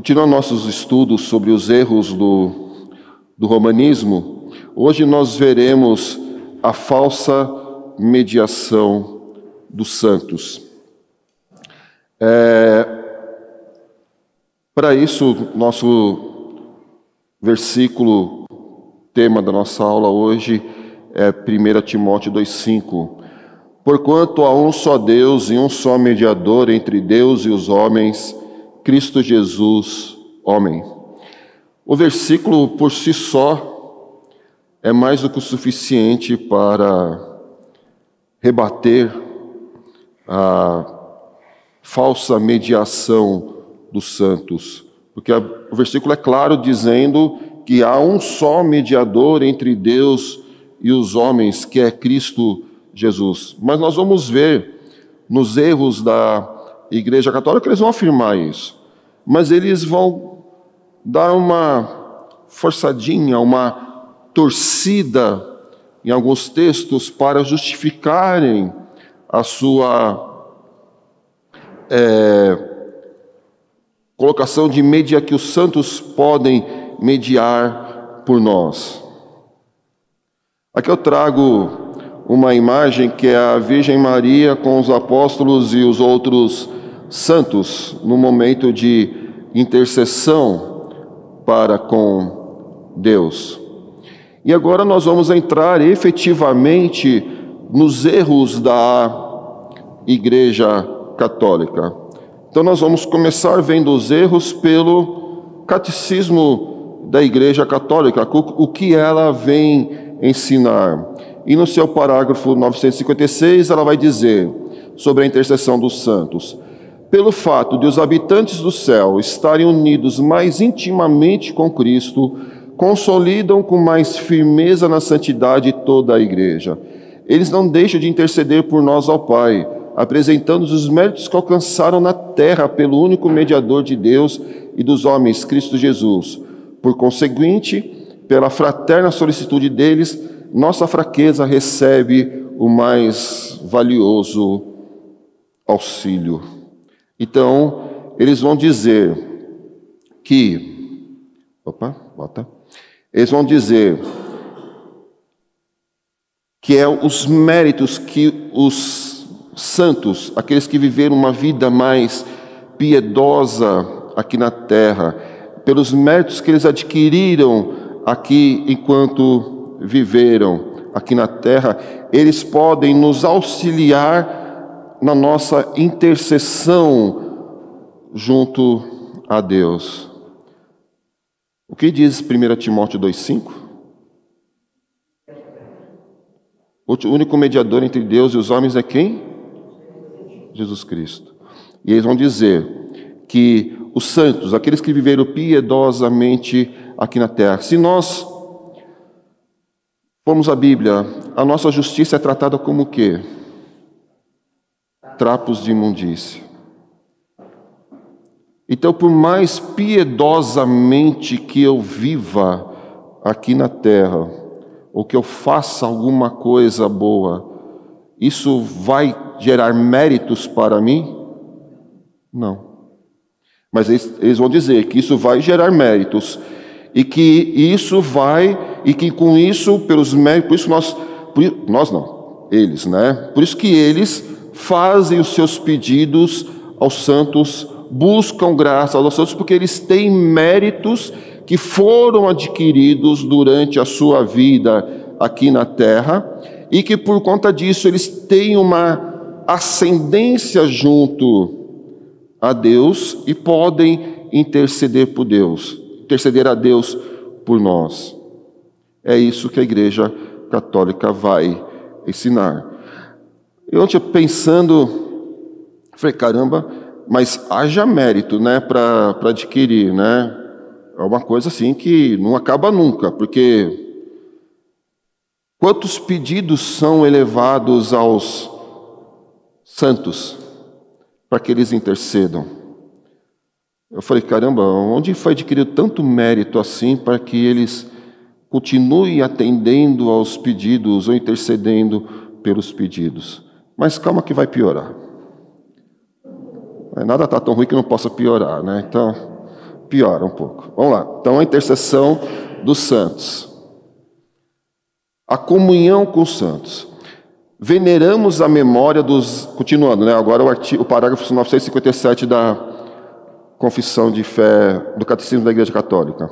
Continuando nossos estudos sobre os erros do, do romanismo, hoje nós veremos a falsa mediação dos santos. É, Para isso, nosso versículo, tema da nossa aula hoje é 1 Timóteo 2,5. Porquanto há um só Deus e um só mediador entre Deus e os homens, Cristo Jesus, homem. O versículo por si só é mais do que o suficiente para rebater a falsa mediação dos santos, porque o versículo é claro dizendo que há um só mediador entre Deus e os homens, que é Cristo Jesus. Mas nós vamos ver nos erros da Igreja Católica, eles vão afirmar isso. Mas eles vão dar uma forçadinha, uma torcida em alguns textos para justificarem a sua é, colocação de media que os santos podem mediar por nós. Aqui eu trago uma imagem que é a Virgem Maria com os apóstolos e os outros santos no momento de intercessão para com Deus. E agora nós vamos entrar efetivamente nos erros da Igreja Católica. Então nós vamos começar vendo os erros pelo catecismo da Igreja Católica, o que ela vem ensinar. E no seu parágrafo 956, ela vai dizer sobre a intercessão dos santos: pelo fato de os habitantes do céu estarem unidos mais intimamente com Cristo, consolidam com mais firmeza na santidade toda a igreja. Eles não deixam de interceder por nós ao Pai, apresentando os méritos que alcançaram na terra pelo único mediador de Deus e dos homens, Cristo Jesus. Por conseguinte, pela fraterna solicitude deles, nossa fraqueza recebe o mais valioso auxílio. Então, eles vão dizer que. Opa, bota. Eles vão dizer que é os méritos que os santos, aqueles que viveram uma vida mais piedosa aqui na terra, pelos méritos que eles adquiriram aqui enquanto viveram aqui na terra, eles podem nos auxiliar na nossa intercessão junto a Deus. O que diz 1 Timóteo 2,5? O único mediador entre Deus e os homens é quem? Jesus Cristo. E eles vão dizer que os santos, aqueles que viveram piedosamente aqui na terra, se nós formos à Bíblia, a nossa justiça é tratada como o quê? Trapos de imundícia. Então, por mais piedosamente que eu viva aqui na terra, ou que eu faça alguma coisa boa, isso vai gerar méritos para mim? Não. Mas eles, eles vão dizer que isso vai gerar méritos e que isso vai e que com isso, pelos méritos, por isso nós, por, nós não, eles, né? Por isso que eles fazem os seus pedidos aos santos, buscam graça aos santos, porque eles têm méritos que foram adquiridos durante a sua vida aqui na terra e que por conta disso eles têm uma ascendência junto a Deus e podem interceder por Deus, interceder a Deus por nós. É isso que a Igreja Católica vai ensinar. Eu ontem pensando, falei, caramba, mas haja mérito, né, para adquirir, né? É uma coisa assim que não acaba nunca, porque quantos pedidos são elevados aos santos para que eles intercedam? Eu falei, caramba, onde foi adquirido tanto mérito assim para que eles continuem atendendo aos pedidos ou intercedendo pelos pedidos? Mas calma que vai piorar. Nada está tão ruim que não possa piorar, né? Então, Piora um pouco. Vamos lá. Então, a intercessão dos santos. A comunhão com os santos. Veneramos a memória dos. Continuando, né? Agora o, artigo, o parágrafo 957 da Confissão de Fé do Catecismo da Igreja Católica.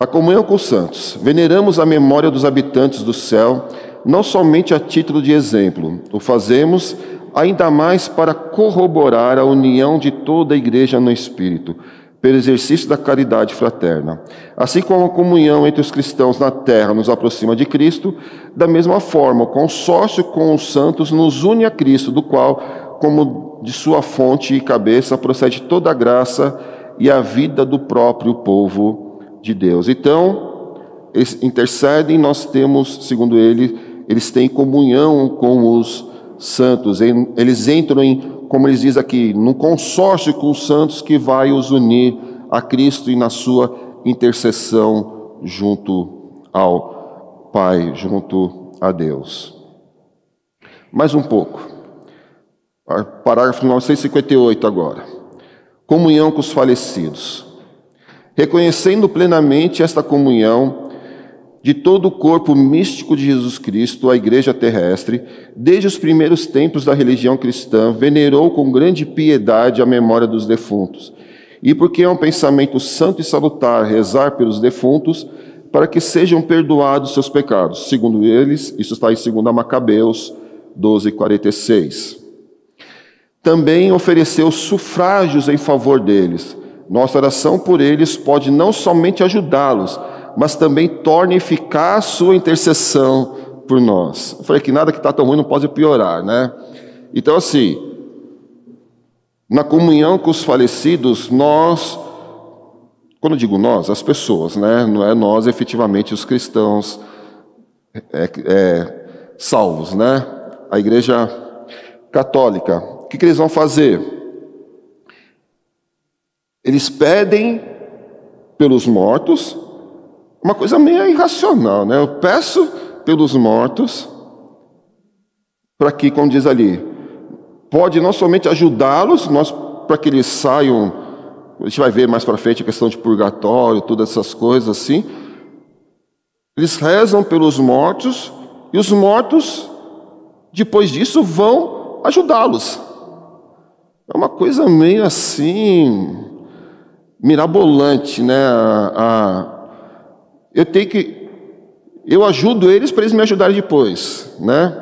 A comunhão com os santos. Veneramos a memória dos habitantes do céu, não somente a título de exemplo, o fazemos ainda mais para corroborar a união de toda a igreja no Espírito, pelo exercício da caridade fraterna. Assim como a comunhão entre os cristãos na terra nos aproxima de Cristo, da mesma forma, o consórcio com os santos nos une a Cristo, do qual, como de sua fonte e cabeça, procede toda a graça e a vida do próprio povo de Deus. Então, eles intercedem, nós temos, segundo ele, eles têm comunhão com os santos, eles entram em, como eles diz aqui, num consórcio com os santos que vai os unir a Cristo e na sua intercessão junto ao Pai, junto a Deus. Mais um pouco. Parágrafo 958 agora. Comunhão com os falecidos. Reconhecendo plenamente esta comunhão, de todo o corpo místico de Jesus Cristo, a igreja terrestre, desde os primeiros tempos da religião cristã, venerou com grande piedade a memória dos defuntos. E porque é um pensamento santo e salutar rezar pelos defuntos, para que sejam perdoados seus pecados. Segundo eles, isso está em 2 Macabeus 12, 46. Também ofereceu sufrágios em favor deles. Nossa oração por eles pode não somente ajudá-los, mas também torne eficaz sua intercessão por nós. Eu falei que nada que está tão ruim não pode piorar, né? Então, assim, na comunhão com os falecidos, nós, quando eu digo nós, as pessoas, né? Não é nós efetivamente os cristãos é, é, salvos, né? A igreja católica, o que, que eles vão fazer? Eles pedem pelos mortos, uma coisa meio irracional, né? Eu peço pelos mortos, para que, como diz ali, pode não somente ajudá-los, para que eles saiam, a gente vai ver mais para frente a questão de purgatório, todas essas coisas assim. Eles rezam pelos mortos, e os mortos, depois disso, vão ajudá-los. É uma coisa meio assim, mirabolante, né? A, a, eu tenho que eu ajudo eles para eles me ajudarem depois, né?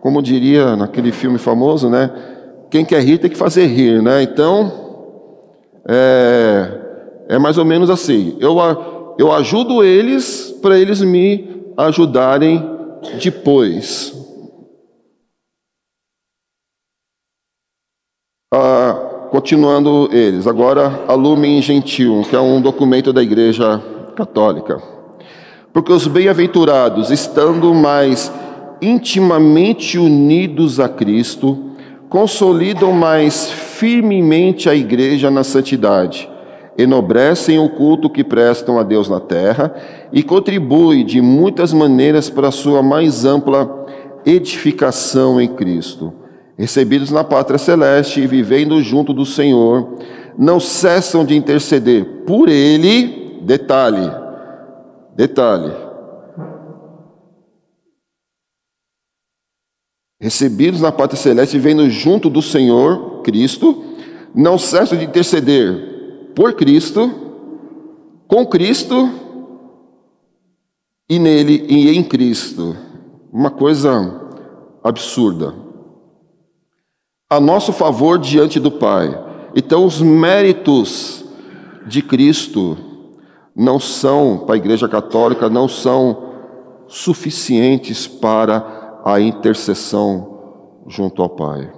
Como diria naquele filme famoso, né? Quem quer rir tem que fazer rir, né? Então é, é mais ou menos assim. Eu eu ajudo eles para eles me ajudarem depois. Ah, continuando eles, agora a Lumen Gentil, que é um documento da Igreja católica. Porque os bem-aventurados, estando mais intimamente unidos a Cristo, consolidam mais firmemente a igreja na santidade, enobrecem o culto que prestam a Deus na terra e contribuem de muitas maneiras para a sua mais ampla edificação em Cristo. Recebidos na pátria celeste e vivendo junto do Senhor, não cessam de interceder por Ele Detalhe, detalhe. Recebidos na pátria celeste, vendo junto do Senhor Cristo, não cessam de interceder por Cristo, com Cristo e nele e em Cristo. Uma coisa absurda. A nosso favor diante do Pai. Então, os méritos de Cristo não são, para a Igreja Católica, não são suficientes para a intercessão junto ao Pai.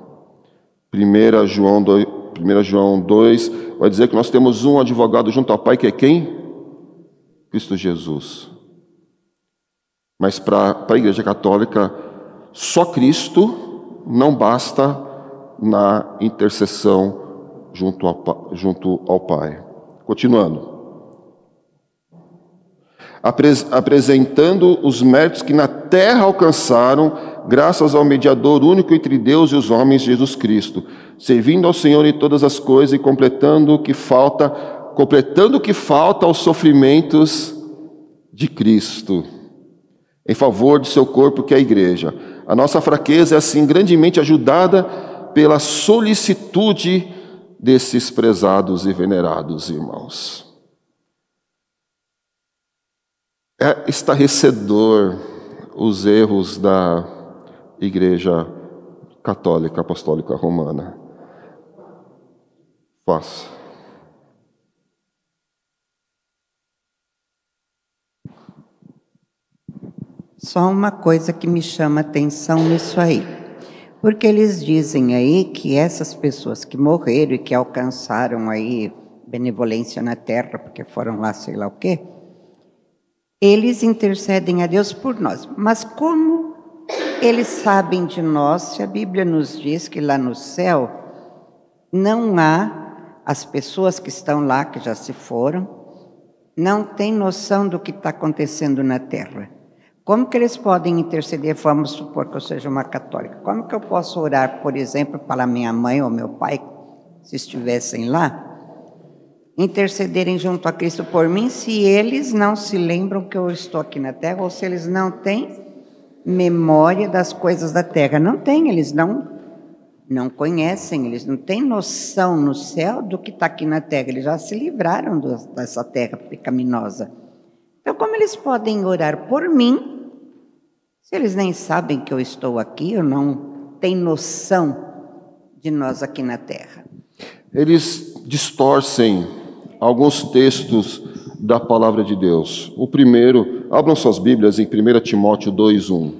1 João 2, 1 João 2 vai dizer que nós temos um advogado junto ao Pai, que é quem? Cristo Jesus. Mas para a Igreja Católica, só Cristo não basta na intercessão junto ao, junto ao Pai. Continuando apresentando os méritos que na terra alcançaram graças ao mediador único entre Deus e os homens, Jesus Cristo, servindo ao Senhor em todas as coisas e completando o que falta, completando o que falta aos sofrimentos de Cristo, em favor de seu corpo que é a igreja. A nossa fraqueza é assim grandemente ajudada pela solicitude desses prezados e venerados irmãos. É estarrecedor os erros da Igreja Católica Apostólica Romana. Faça. Só uma coisa que me chama atenção nisso aí. Porque eles dizem aí que essas pessoas que morreram e que alcançaram aí benevolência na terra, porque foram lá sei lá o quê, eles intercedem a Deus por nós. Mas como eles sabem de nós, se a Bíblia nos diz que lá no céu não há as pessoas que estão lá, que já se foram, não têm noção do que está acontecendo na terra. Como que eles podem interceder? Vamos supor que eu seja uma católica. Como que eu posso orar, por exemplo, para minha mãe ou meu pai, se estivessem lá? Intercederem junto a Cristo por mim se eles não se lembram que eu estou aqui na terra ou se eles não têm memória das coisas da terra. Não tem, eles não não conhecem, eles não têm noção no céu do que está aqui na terra. Eles já se livraram do, dessa terra pecaminosa. Então, como eles podem orar por mim se eles nem sabem que eu estou aqui ou não têm noção de nós aqui na terra? Eles distorcem alguns textos da palavra de Deus. O primeiro, abram suas Bíblias em 1 Timóteo 2:1.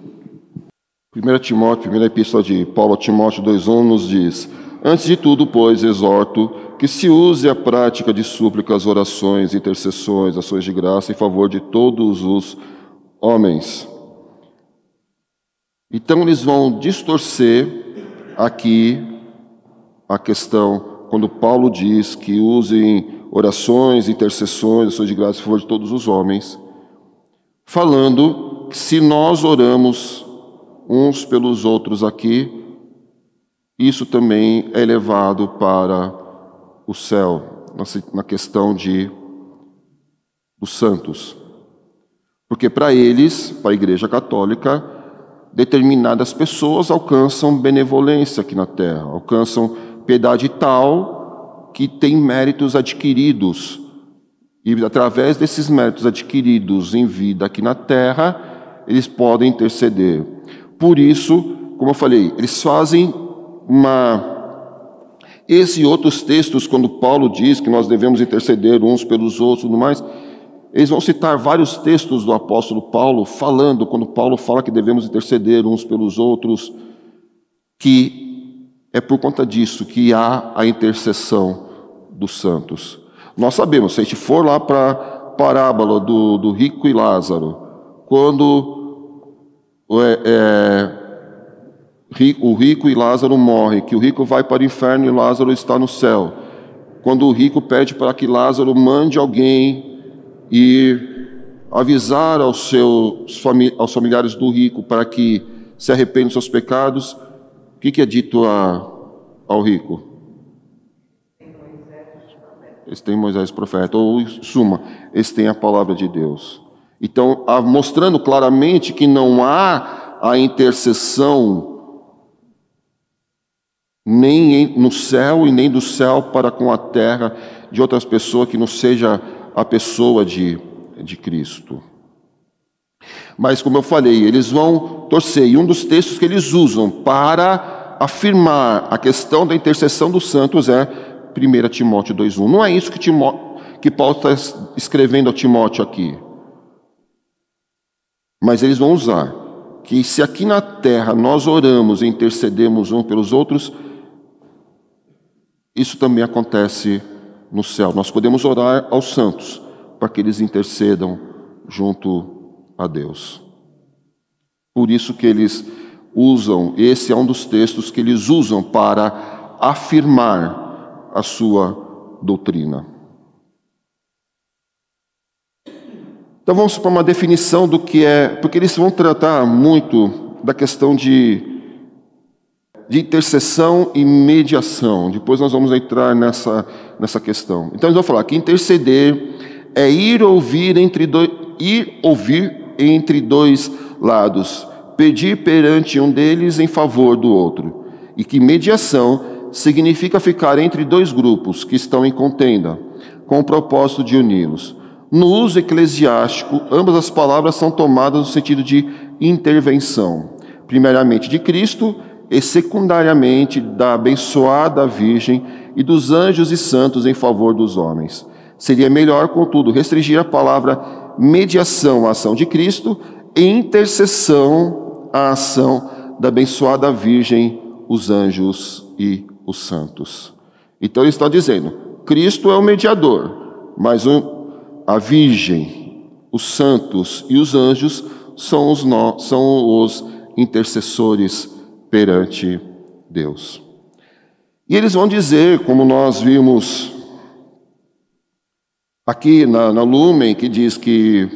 1 Timóteo, primeira epístola de Paulo a Timóteo 2:1 nos diz: Antes de tudo, pois, exorto que se use a prática de súplicas, orações, intercessões, ações de graça em favor de todos os homens. Então eles vão distorcer aqui a questão quando Paulo diz que usem orações, intercessões, ações de graça em favor de todos os homens, falando que se nós oramos uns pelos outros aqui, isso também é levado para o céu, na questão de os santos. Porque para eles, para a Igreja Católica, determinadas pessoas alcançam benevolência aqui na terra, alcançam piedade tal que têm méritos adquiridos. E através desses méritos adquiridos em vida aqui na terra, eles podem interceder. Por isso, como eu falei, eles fazem uma. Esse e outros textos, quando Paulo diz que nós devemos interceder uns pelos outros e tudo mais, eles vão citar vários textos do apóstolo Paulo falando, quando Paulo fala que devemos interceder uns pelos outros, que é por conta disso que há a intercessão dos santos. Nós sabemos, se a gente for lá para a parábola do, do, rico e Lázaro, quando é, é, o rico e Lázaro morrem, que o rico vai para o inferno e Lázaro está no céu. Quando o rico pede para que Lázaro mande alguém e avisar aos seus aos familiares do rico para que se arrependam dos seus pecados, o que, que é dito a, ao rico? Eles têm Moisés profeta, ou suma, eles têm a palavra de Deus. Então, mostrando claramente que não há a intercessão nem no céu e nem do céu para com a terra de outras pessoas que não seja a pessoa de, de Cristo. Mas, como eu falei, eles vão torcer, e um dos textos que eles usam para afirmar a questão da intercessão dos santos é 1 Timóteo 2,1. Não é isso que, Timó... que Paulo está escrevendo a Timóteo aqui. Mas eles vão usar que se aqui na terra nós oramos e intercedemos uns pelos outros, isso também acontece no céu. Nós podemos orar aos santos para que eles intercedam junto a Deus. Por isso que eles usam, esse é um dos textos que eles usam para afirmar a sua doutrina. Então vamos para uma definição do que é, porque eles vão tratar muito da questão de, de intercessão e mediação. Depois nós vamos entrar nessa, nessa questão. Então, eles vão falar que interceder é ir ouvir entre dois, ir ouvir entre dois lados, pedir perante um deles em favor do outro, e que mediação significa ficar entre dois grupos que estão em contenda, com o propósito de uni-los. No uso eclesiástico, ambas as palavras são tomadas no sentido de intervenção, primeiramente de Cristo e secundariamente da abençoada Virgem e dos anjos e santos em favor dos homens. Seria melhor, contudo, restringir a palavra mediação à ação de Cristo e intercessão à ação da abençoada Virgem, os anjos e os santos. Então ele está dizendo: Cristo é o mediador, mas a Virgem, os santos e os anjos são os, no, são os intercessores perante Deus. E eles vão dizer, como nós vimos aqui na, na Lumen, que diz que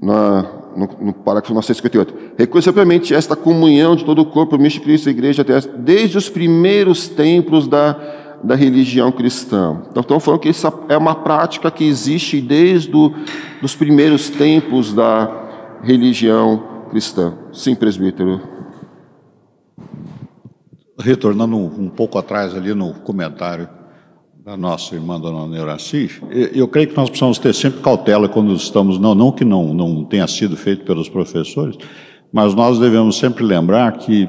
na, no, no parágrafo 958, reconhece simplesmente esta comunhão de todo o corpo místico Cristo e Igreja desde os primeiros tempos da, da religião cristã. Então, estamos falando que essa é uma prática que existe desde os primeiros tempos da religião cristã. Sim, presbítero. Retornando um pouco atrás ali no comentário da nossa irmã Dona Neuraci, eu creio que nós precisamos ter sempre cautela quando estamos, não, não que não, não tenha sido feito pelos professores, mas nós devemos sempre lembrar que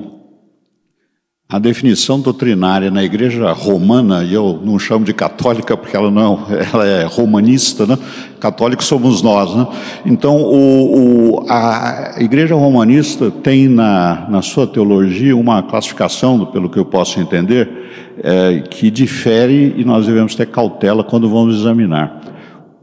a definição doutrinária na igreja romana, e eu não chamo de católica porque ela não ela é romanista, né? católicos somos nós. Né? Então, o, o, a igreja romanista tem na, na sua teologia uma classificação, pelo que eu posso entender, é, que difere e nós devemos ter cautela quando vamos examinar.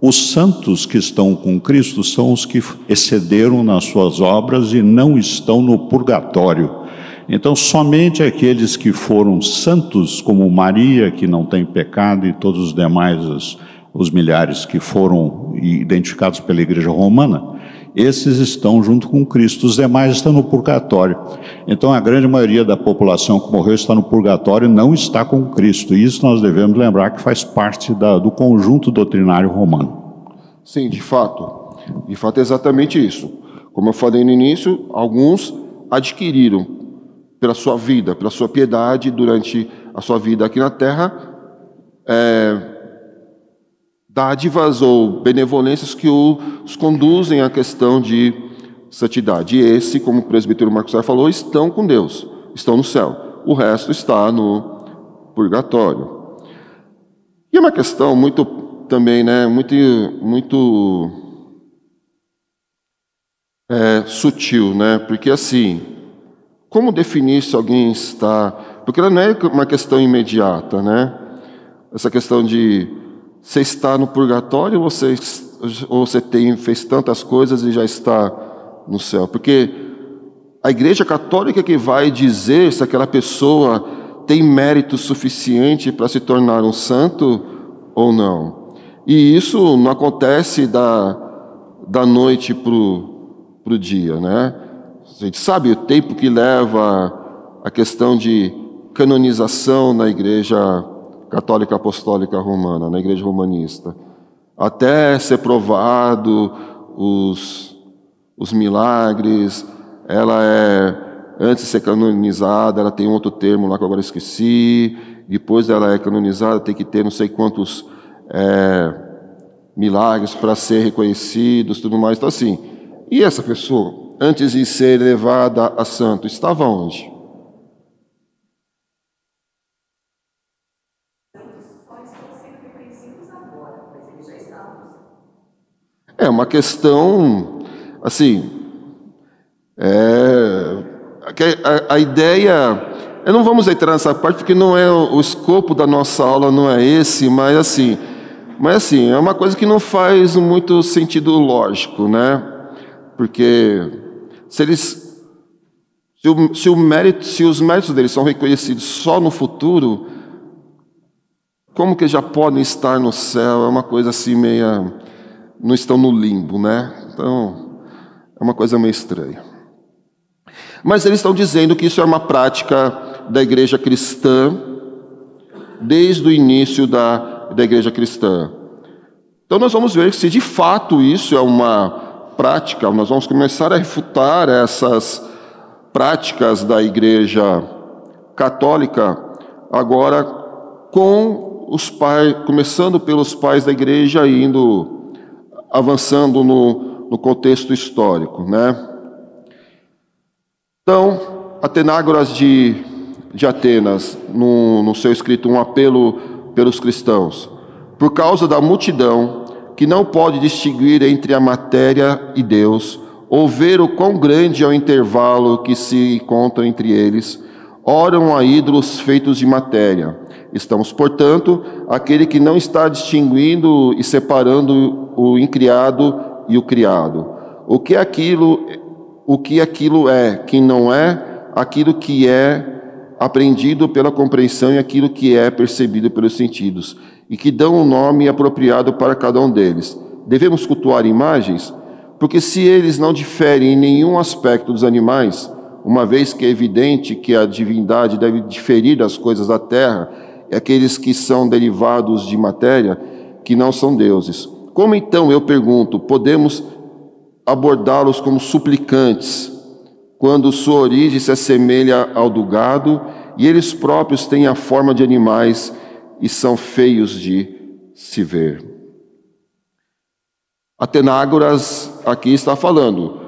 Os santos que estão com Cristo são os que excederam nas suas obras e não estão no purgatório então, somente aqueles que foram santos, como Maria, que não tem pecado, e todos os demais, os, os milhares que foram identificados pela Igreja Romana, esses estão junto com Cristo, os demais estão no purgatório. Então, a grande maioria da população que morreu está no purgatório e não está com Cristo. E isso nós devemos lembrar que faz parte da, do conjunto doutrinário romano. Sim, de fato. De fato, é exatamente isso. Como eu falei no início, alguns adquiriram pela sua vida, pela sua piedade durante a sua vida aqui na terra, é, dádivas ou benevolências que os conduzem à questão de santidade. E esse, como o presbítero Marcos Sá falou, estão com Deus, estão no céu. O resto está no purgatório. E é uma questão muito também, né, muito, muito é, sutil, né? Porque assim, como definir se alguém está. Porque não é uma questão imediata, né? Essa questão de você está no purgatório ou você, ou você tem, fez tantas coisas e já está no céu. Porque a Igreja Católica que vai dizer se aquela pessoa tem mérito suficiente para se tornar um santo ou não. E isso não acontece da, da noite para o dia, né? A gente sabe o tempo que leva a questão de canonização na Igreja Católica Apostólica Romana, na Igreja Romanista, até ser provado os, os milagres, ela é, antes de ser canonizada, ela tem outro termo lá que eu agora esqueci, depois ela é canonizada, tem que ter não sei quantos é, milagres para ser reconhecidos, tudo mais, então assim, e essa pessoa? antes de ser levada a santo, estava onde? É uma questão, assim, é, a, a, ideia, eu não vamos entrar nessa parte porque não é o, o escopo da nossa aula não é esse, mas assim, mas assim é uma coisa que não faz muito sentido lógico, né? Porque se eles se, o, se, o mérito, se os méritos deles são reconhecidos só no futuro, como que já podem estar no céu? É uma coisa assim meia não estão no limbo, né? Então, é uma coisa meio estranha. Mas eles estão dizendo que isso é uma prática da igreja cristã desde o início da, da igreja cristã. Então nós vamos ver se de fato isso é uma prática, nós vamos começar a refutar essas práticas da igreja católica agora com os pais, começando pelos pais da igreja indo avançando no, no contexto histórico, né? Então, Atenágoras de, de Atenas, no, no seu escrito Um Apelo pelos Cristãos, por causa da multidão que não pode distinguir entre a matéria e Deus, ou ver o quão grande é o intervalo que se encontra entre eles, oram a ídolos feitos de matéria. Estamos, portanto, aquele que não está distinguindo e separando o incriado e o criado. O que aquilo, o que aquilo é, quem não é, aquilo que é aprendido pela compreensão e aquilo que é percebido pelos sentidos e que dão um nome apropriado para cada um deles. Devemos cultuar imagens? Porque se eles não diferem em nenhum aspecto dos animais, uma vez que é evidente que a divindade deve diferir das coisas da terra, e aqueles que são derivados de matéria, que não são deuses. Como então, eu pergunto, podemos abordá-los como suplicantes, quando sua origem se assemelha ao do gado e eles próprios têm a forma de animais e são feios de se ver. Atenágoras aqui está falando,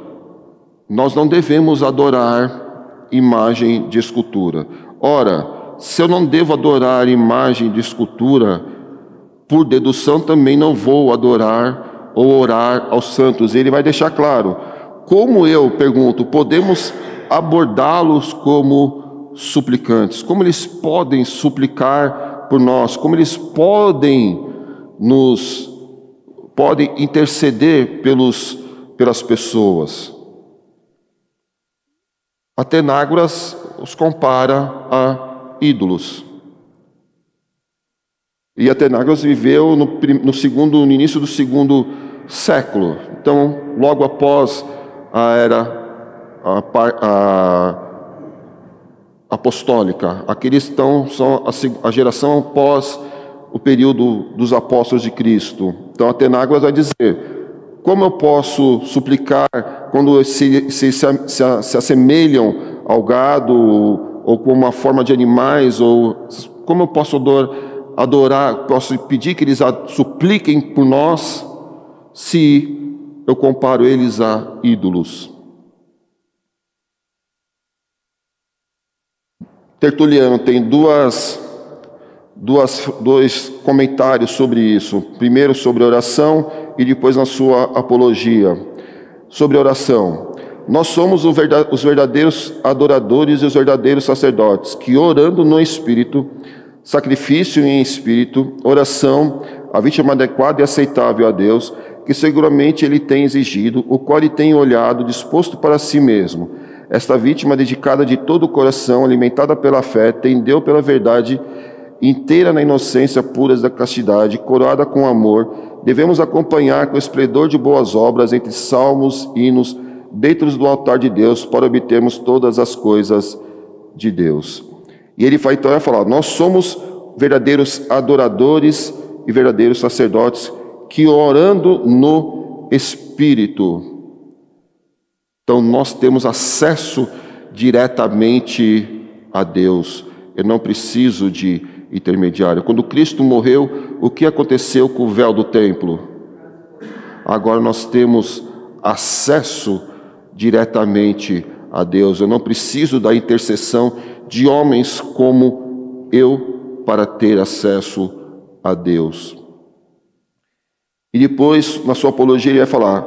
nós não devemos adorar imagem de escultura. Ora, se eu não devo adorar imagem de escultura, por dedução também não vou adorar ou orar aos santos. Ele vai deixar claro. Como eu pergunto, podemos abordá-los como suplicantes? Como eles podem suplicar por nós, como eles podem nos podem interceder pelos pelas pessoas. Atenágoras os compara a ídolos. E Atenágoras viveu no, no, segundo, no início do segundo século. Então, logo após a era a, a apostólica. Aqueles estão são a, geração após o período dos apóstolos de Cristo. Então, Atenágoras vai dizer: como eu posso suplicar quando se, se, se, se assemelham ao gado ou como uma forma de animais ou como eu posso adorar, posso pedir que eles supliquem por nós se eu comparo eles a ídolos? Tertuliano tem duas, duas, dois comentários sobre isso. Primeiro sobre oração e depois na sua apologia. Sobre oração. Nós somos os verdadeiros adoradores e os verdadeiros sacerdotes, que orando no Espírito, sacrifício em Espírito, oração, a vítima adequada e aceitável a Deus, que seguramente Ele tem exigido, o qual Ele tem olhado, disposto para si mesmo esta vítima, dedicada de todo o coração, alimentada pela fé, tendeu pela verdade, inteira na inocência pura da castidade, coroada com amor, devemos acompanhar com esplendor de boas obras entre salmos, hinos, dentro do altar de Deus, para obtermos todas as coisas de Deus. E ele vai então falar: nós somos verdadeiros adoradores e verdadeiros sacerdotes que orando no Espírito então nós temos acesso diretamente a Deus. Eu não preciso de intermediário. Quando Cristo morreu, o que aconteceu com o véu do templo? Agora nós temos acesso diretamente a Deus. Eu não preciso da intercessão de homens como eu para ter acesso a Deus. E depois, na sua apologia, ele vai falar: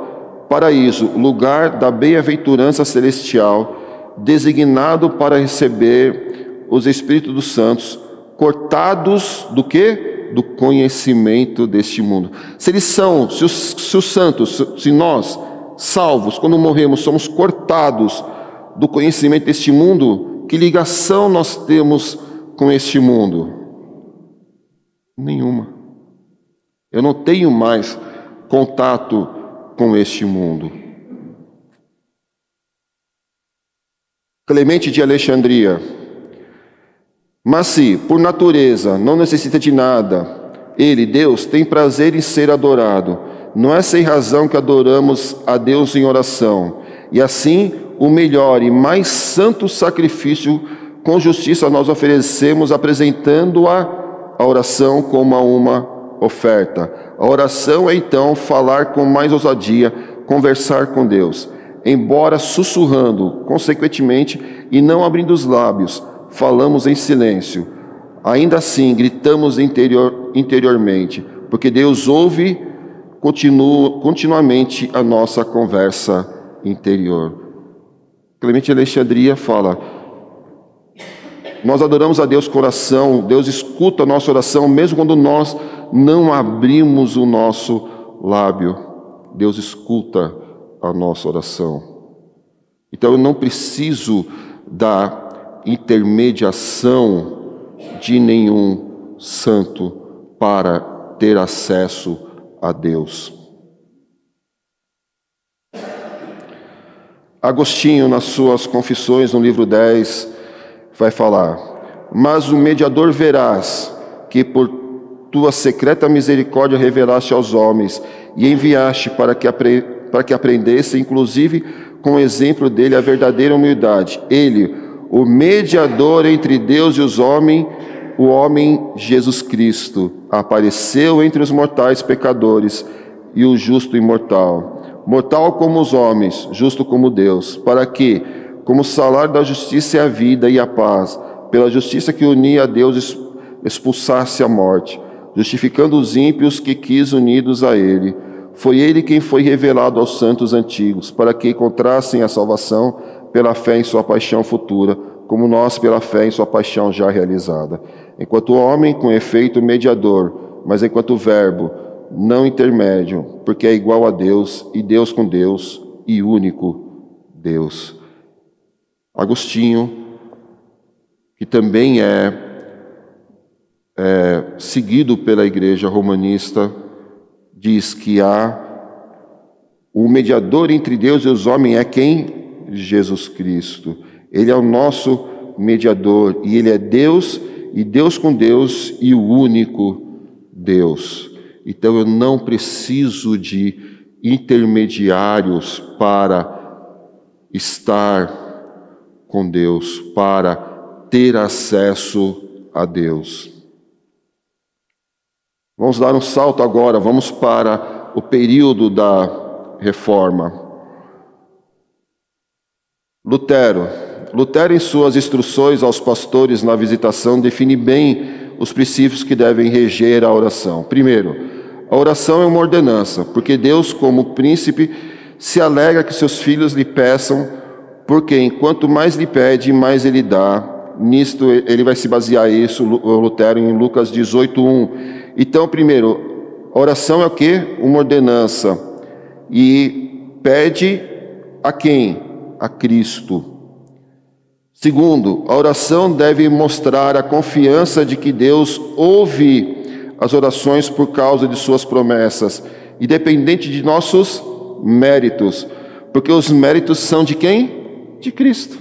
paraíso, lugar da bem-aventurança celestial, designado para receber os Espíritos dos Santos, cortados do que? Do conhecimento deste mundo. Se eles são, se os, se os santos, se nós, salvos, quando morremos, somos cortados do conhecimento deste mundo, que ligação nós temos com este mundo? Nenhuma. Eu não tenho mais contato com este mundo. Clemente de Alexandria. Mas se, por natureza, não necessita de nada, ele, Deus, tem prazer em ser adorado. Não é sem razão que adoramos a Deus em oração. E assim, o melhor e mais santo sacrifício com justiça nós oferecemos, apresentando a, a oração como uma oferta. A oração é então falar com mais ousadia, conversar com Deus, embora sussurrando, consequentemente, e não abrindo os lábios, falamos em silêncio. Ainda assim, gritamos interior, interiormente, porque Deus ouve continua, continuamente a nossa conversa interior. Clemente Alexandria fala: Nós adoramos a Deus com oração, Deus escuta a nossa oração, mesmo quando nós não abrimos o nosso lábio. Deus escuta a nossa oração. Então eu não preciso da intermediação de nenhum santo para ter acesso a Deus. Agostinho, nas suas confissões, no livro 10, vai falar: Mas o mediador verás, que por tua secreta misericórdia revelaste aos homens e enviaste para que, apre para que aprendesse, inclusive com o exemplo dele, a verdadeira humildade. Ele, o mediador entre Deus e os homens, o homem Jesus Cristo, apareceu entre os mortais pecadores e o justo imortal, mortal como os homens, justo como Deus, para que, como salário da justiça é a vida e a paz, pela justiça que unia a Deus, expulsasse a morte justificando os ímpios que quis unidos a ele. Foi ele quem foi revelado aos santos antigos, para que encontrassem a salvação pela fé em sua paixão futura, como nós pela fé em sua paixão já realizada. Enquanto homem, com efeito mediador, mas enquanto verbo, não intermédio, porque é igual a Deus, e Deus com Deus, e único Deus. Agostinho, que também é é, seguido pela igreja romanista, diz que há o mediador entre Deus e os homens é quem? Jesus Cristo. Ele é o nosso mediador e ele é Deus e Deus com Deus e o único Deus. Então eu não preciso de intermediários para estar com Deus, para ter acesso a Deus. Vamos dar um salto agora, vamos para o período da reforma. Lutero. Lutero, em suas instruções aos pastores na visitação, define bem os princípios que devem reger a oração. Primeiro, a oração é uma ordenança, porque Deus, como príncipe, se alegra que seus filhos lhe peçam, porque enquanto mais lhe pede, mais ele dá. Nisto ele vai se basear isso, Lutero, em Lucas 18:1 então, primeiro, oração é o que? Uma ordenança. E pede a quem? A Cristo. Segundo, a oração deve mostrar a confiança de que Deus ouve as orações por causa de suas promessas, independente de nossos méritos, porque os méritos são de quem? De Cristo.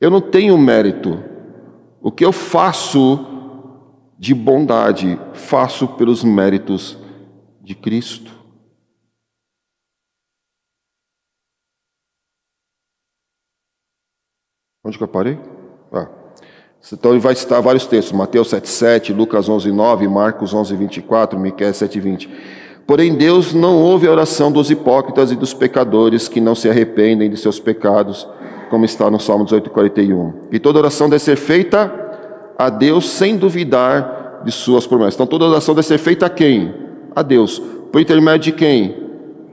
Eu não tenho mérito. O que eu faço de bondade faço pelos méritos de Cristo. Onde que eu parei? Ah. Então ele vai citar vários textos, Mateus 7,7, Lucas 11,9, Marcos 11,24, Miqueias 7,20. Porém, Deus não ouve a oração dos hipócritas e dos pecadores que não se arrependem de seus pecados, como está no Salmo 18,41. E toda oração deve ser feita a Deus sem duvidar de suas promessas. Então toda oração deve ser feita a quem? A Deus. Por intermédio de quem?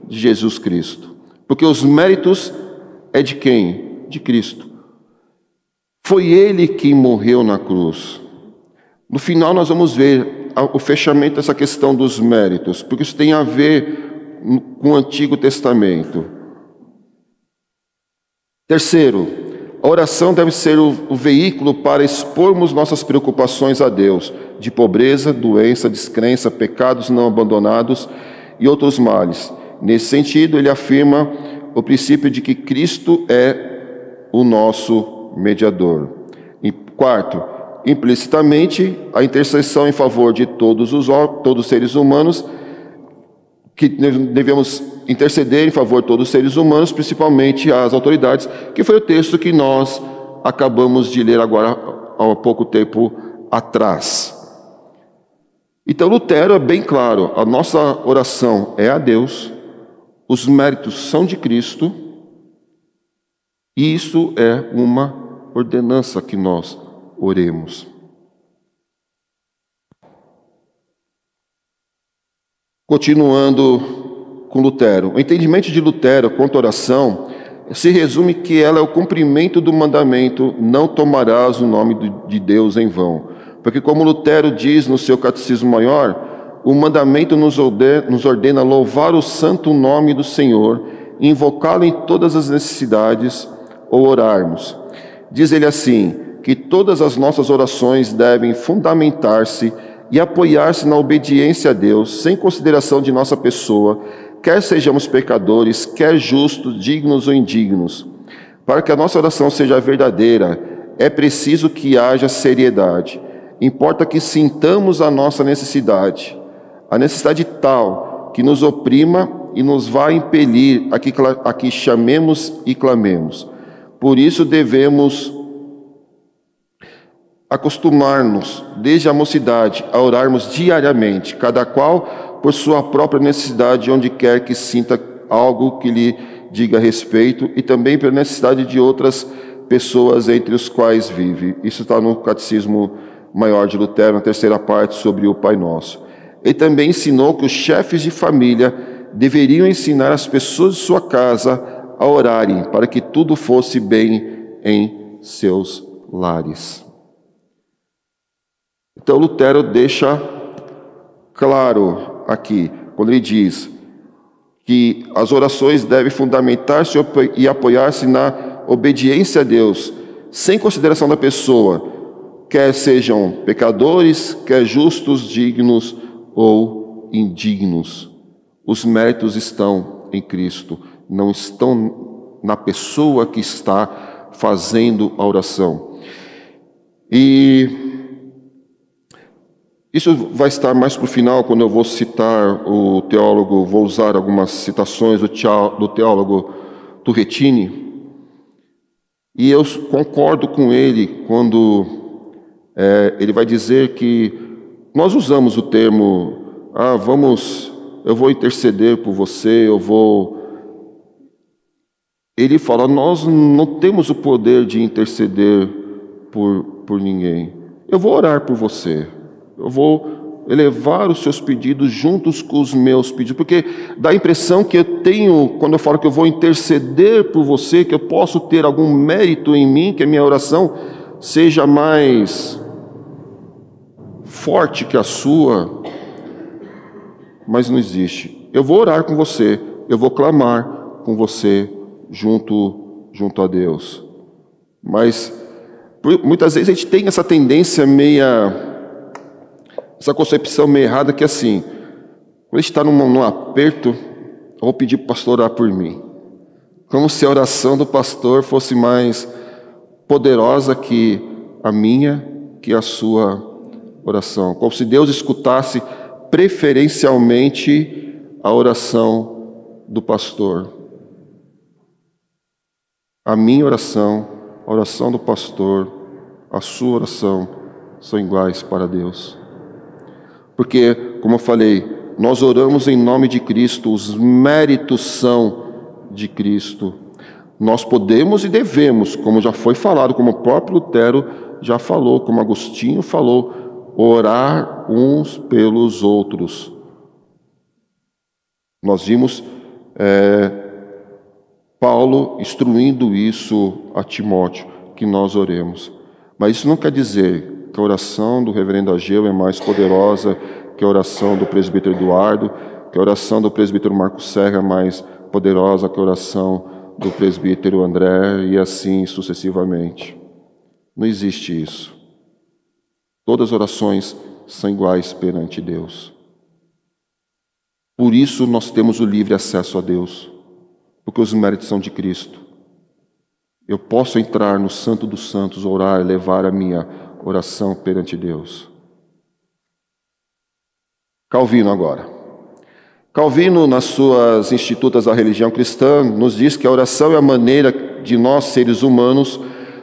De Jesus Cristo. Porque os méritos é de quem? De Cristo. Foi Ele quem morreu na cruz. No final nós vamos ver o fechamento dessa questão dos méritos, porque isso tem a ver com o Antigo Testamento. Terceiro, a oração deve ser o, veículo para expormos nossas preocupações a Deus, de pobreza, doença, descrença, pecados não abandonados e outros males. Nesse sentido, ele afirma o princípio de que Cristo é o nosso mediador. E quarto, implicitamente, a intercessão em favor de todos os, todos os seres humanos, que devemos interceder em favor de todos os seres humanos, principalmente as autoridades, que foi o texto que nós acabamos de ler agora há pouco tempo atrás. Então, Lutero é bem claro: a nossa oração é a Deus, os méritos são de Cristo, e isso é uma ordenança que nós oremos. Continuando com Lutero, o entendimento de Lutero quanto à oração se resume que ela é o cumprimento do mandamento: não tomarás o nome de Deus em vão. Porque, como Lutero diz no seu Catecismo Maior, o mandamento nos ordena, louvar o santo nome do Senhor, invocá-lo em todas as necessidades ou orarmos. Diz ele assim: que todas as nossas orações devem fundamentar-se e apoiar-se na obediência a Deus, sem consideração de nossa pessoa, quer sejamos pecadores, quer justos, dignos ou indignos. Para que a nossa oração seja verdadeira, é preciso que haja seriedade. Importa que sintamos a nossa necessidade, a necessidade tal que nos oprima e nos vai impelir a que, a que chamemos e clamemos. Por isso devemos acostumar-nos, desde a mocidade, a orarmos diariamente, cada qual por sua própria necessidade, onde quer que sinta algo que lhe diga respeito, e também pela necessidade de outras pessoas entre os quais vive. Isso está no Catecismo Maior de Lutero, na terceira parte, sobre o Pai Nosso. Ele também ensinou que os chefes de família deveriam ensinar as pessoas de sua casa a orarem, para que tudo fosse bem em seus lares. Então Lutero deixa claro aqui, quando ele diz que as orações devem fundamentar-se e apoiar-se na obediência a Deus, sem consideração da pessoa, quer sejam pecadores, quer justos, dignos ou indignos. Os méritos estão em Cristo, não estão na pessoa que está fazendo a oração. E isso vai estar mais para o final, quando eu vou citar o teólogo, vou usar algumas citações do teólogo Turretini. E eu concordo com ele quando é, ele vai dizer que nós usamos o termo, ah, vamos, eu vou interceder por você, eu vou. Ele fala, nós não temos o poder de interceder por, por ninguém. Eu vou orar por você. Eu vou elevar os seus pedidos juntos com os meus pedidos, porque dá a impressão que eu tenho, quando eu falo que eu vou interceder por você, que eu posso ter algum mérito em mim, que a minha oração seja mais forte que a sua, mas não existe. Eu vou orar com você, eu vou clamar com você junto junto a Deus. Mas muitas vezes a gente tem essa tendência meia essa concepção meio errada que é assim, quando a gente está num, num aperto, eu vou pedir para o pastor orar por mim. Como se a oração do pastor fosse mais poderosa que a minha, que a sua oração. Como se Deus escutasse preferencialmente a oração do pastor. A minha oração, a oração do pastor, a sua oração são iguais para Deus. Porque, como eu falei, nós oramos em nome de Cristo, os méritos são de Cristo. Nós podemos e devemos, como já foi falado, como o próprio Lutero já falou, como Agostinho falou, orar uns pelos outros. Nós vimos é, Paulo instruindo isso a Timóteo, que nós oremos. Mas isso não quer dizer que a oração do reverendo Ageu é mais poderosa que a oração do presbítero Eduardo, que a oração do presbítero Marcos Serra é mais poderosa que a oração do presbítero André e assim sucessivamente. Não existe isso. Todas as orações são iguais perante Deus. Por isso nós temos o livre acesso a Deus, porque os méritos são de Cristo. eu posso entrar no Santo dos Santos, orar, levar a minha oração perante Deus. Calvino agora. Calvino, nas suas Institutas da Religião Cristã, nos diz que a oração é a maneira de nós, seres humanos,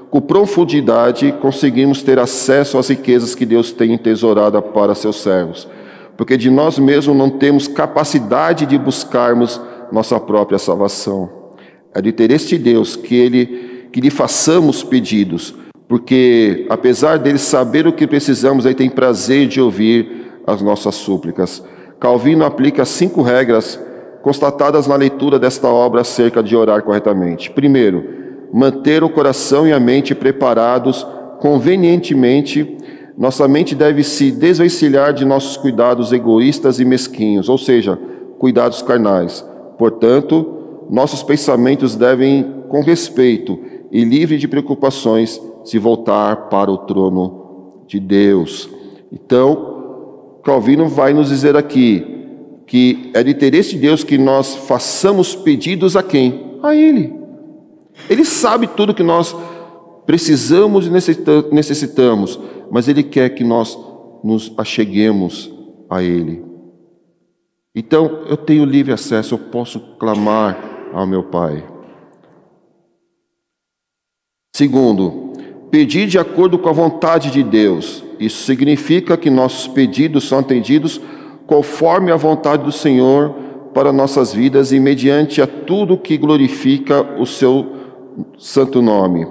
com profundidade, conseguimos ter acesso às riquezas que Deus tem entesourada para seus servos. Porque de nós mesmos não temos capacidade de buscarmos nossa própria salvação. É de interesse de Deus que Ele que lhe façamos pedidos, porque apesar dele saber o que precisamos, ele tem prazer de ouvir as nossas súplicas. Calvino aplica cinco regras constatadas na leitura desta obra acerca de orar corretamente. Primeiro, manter o coração e a mente preparados convenientemente. Nossa mente deve se desvencilhar de nossos cuidados egoístas e mesquinhos, ou seja, cuidados carnais. Portanto, nossos pensamentos devem, com respeito e livre de preocupações, se voltar para o trono de Deus. Então, Calvino vai nos dizer aqui que é de interesse de Deus que nós façamos pedidos a quem? A Ele. Ele sabe tudo que nós precisamos e necessitamos, mas Ele quer que nós nos acheguemos a Ele. Então, eu tenho livre acesso, eu posso clamar ao meu Pai. Segundo, pedir de acordo com a vontade de Deus. Isso significa que nossos pedidos são atendidos conforme a vontade do Senhor para nossas vidas e mediante a tudo que glorifica o seu santo nome.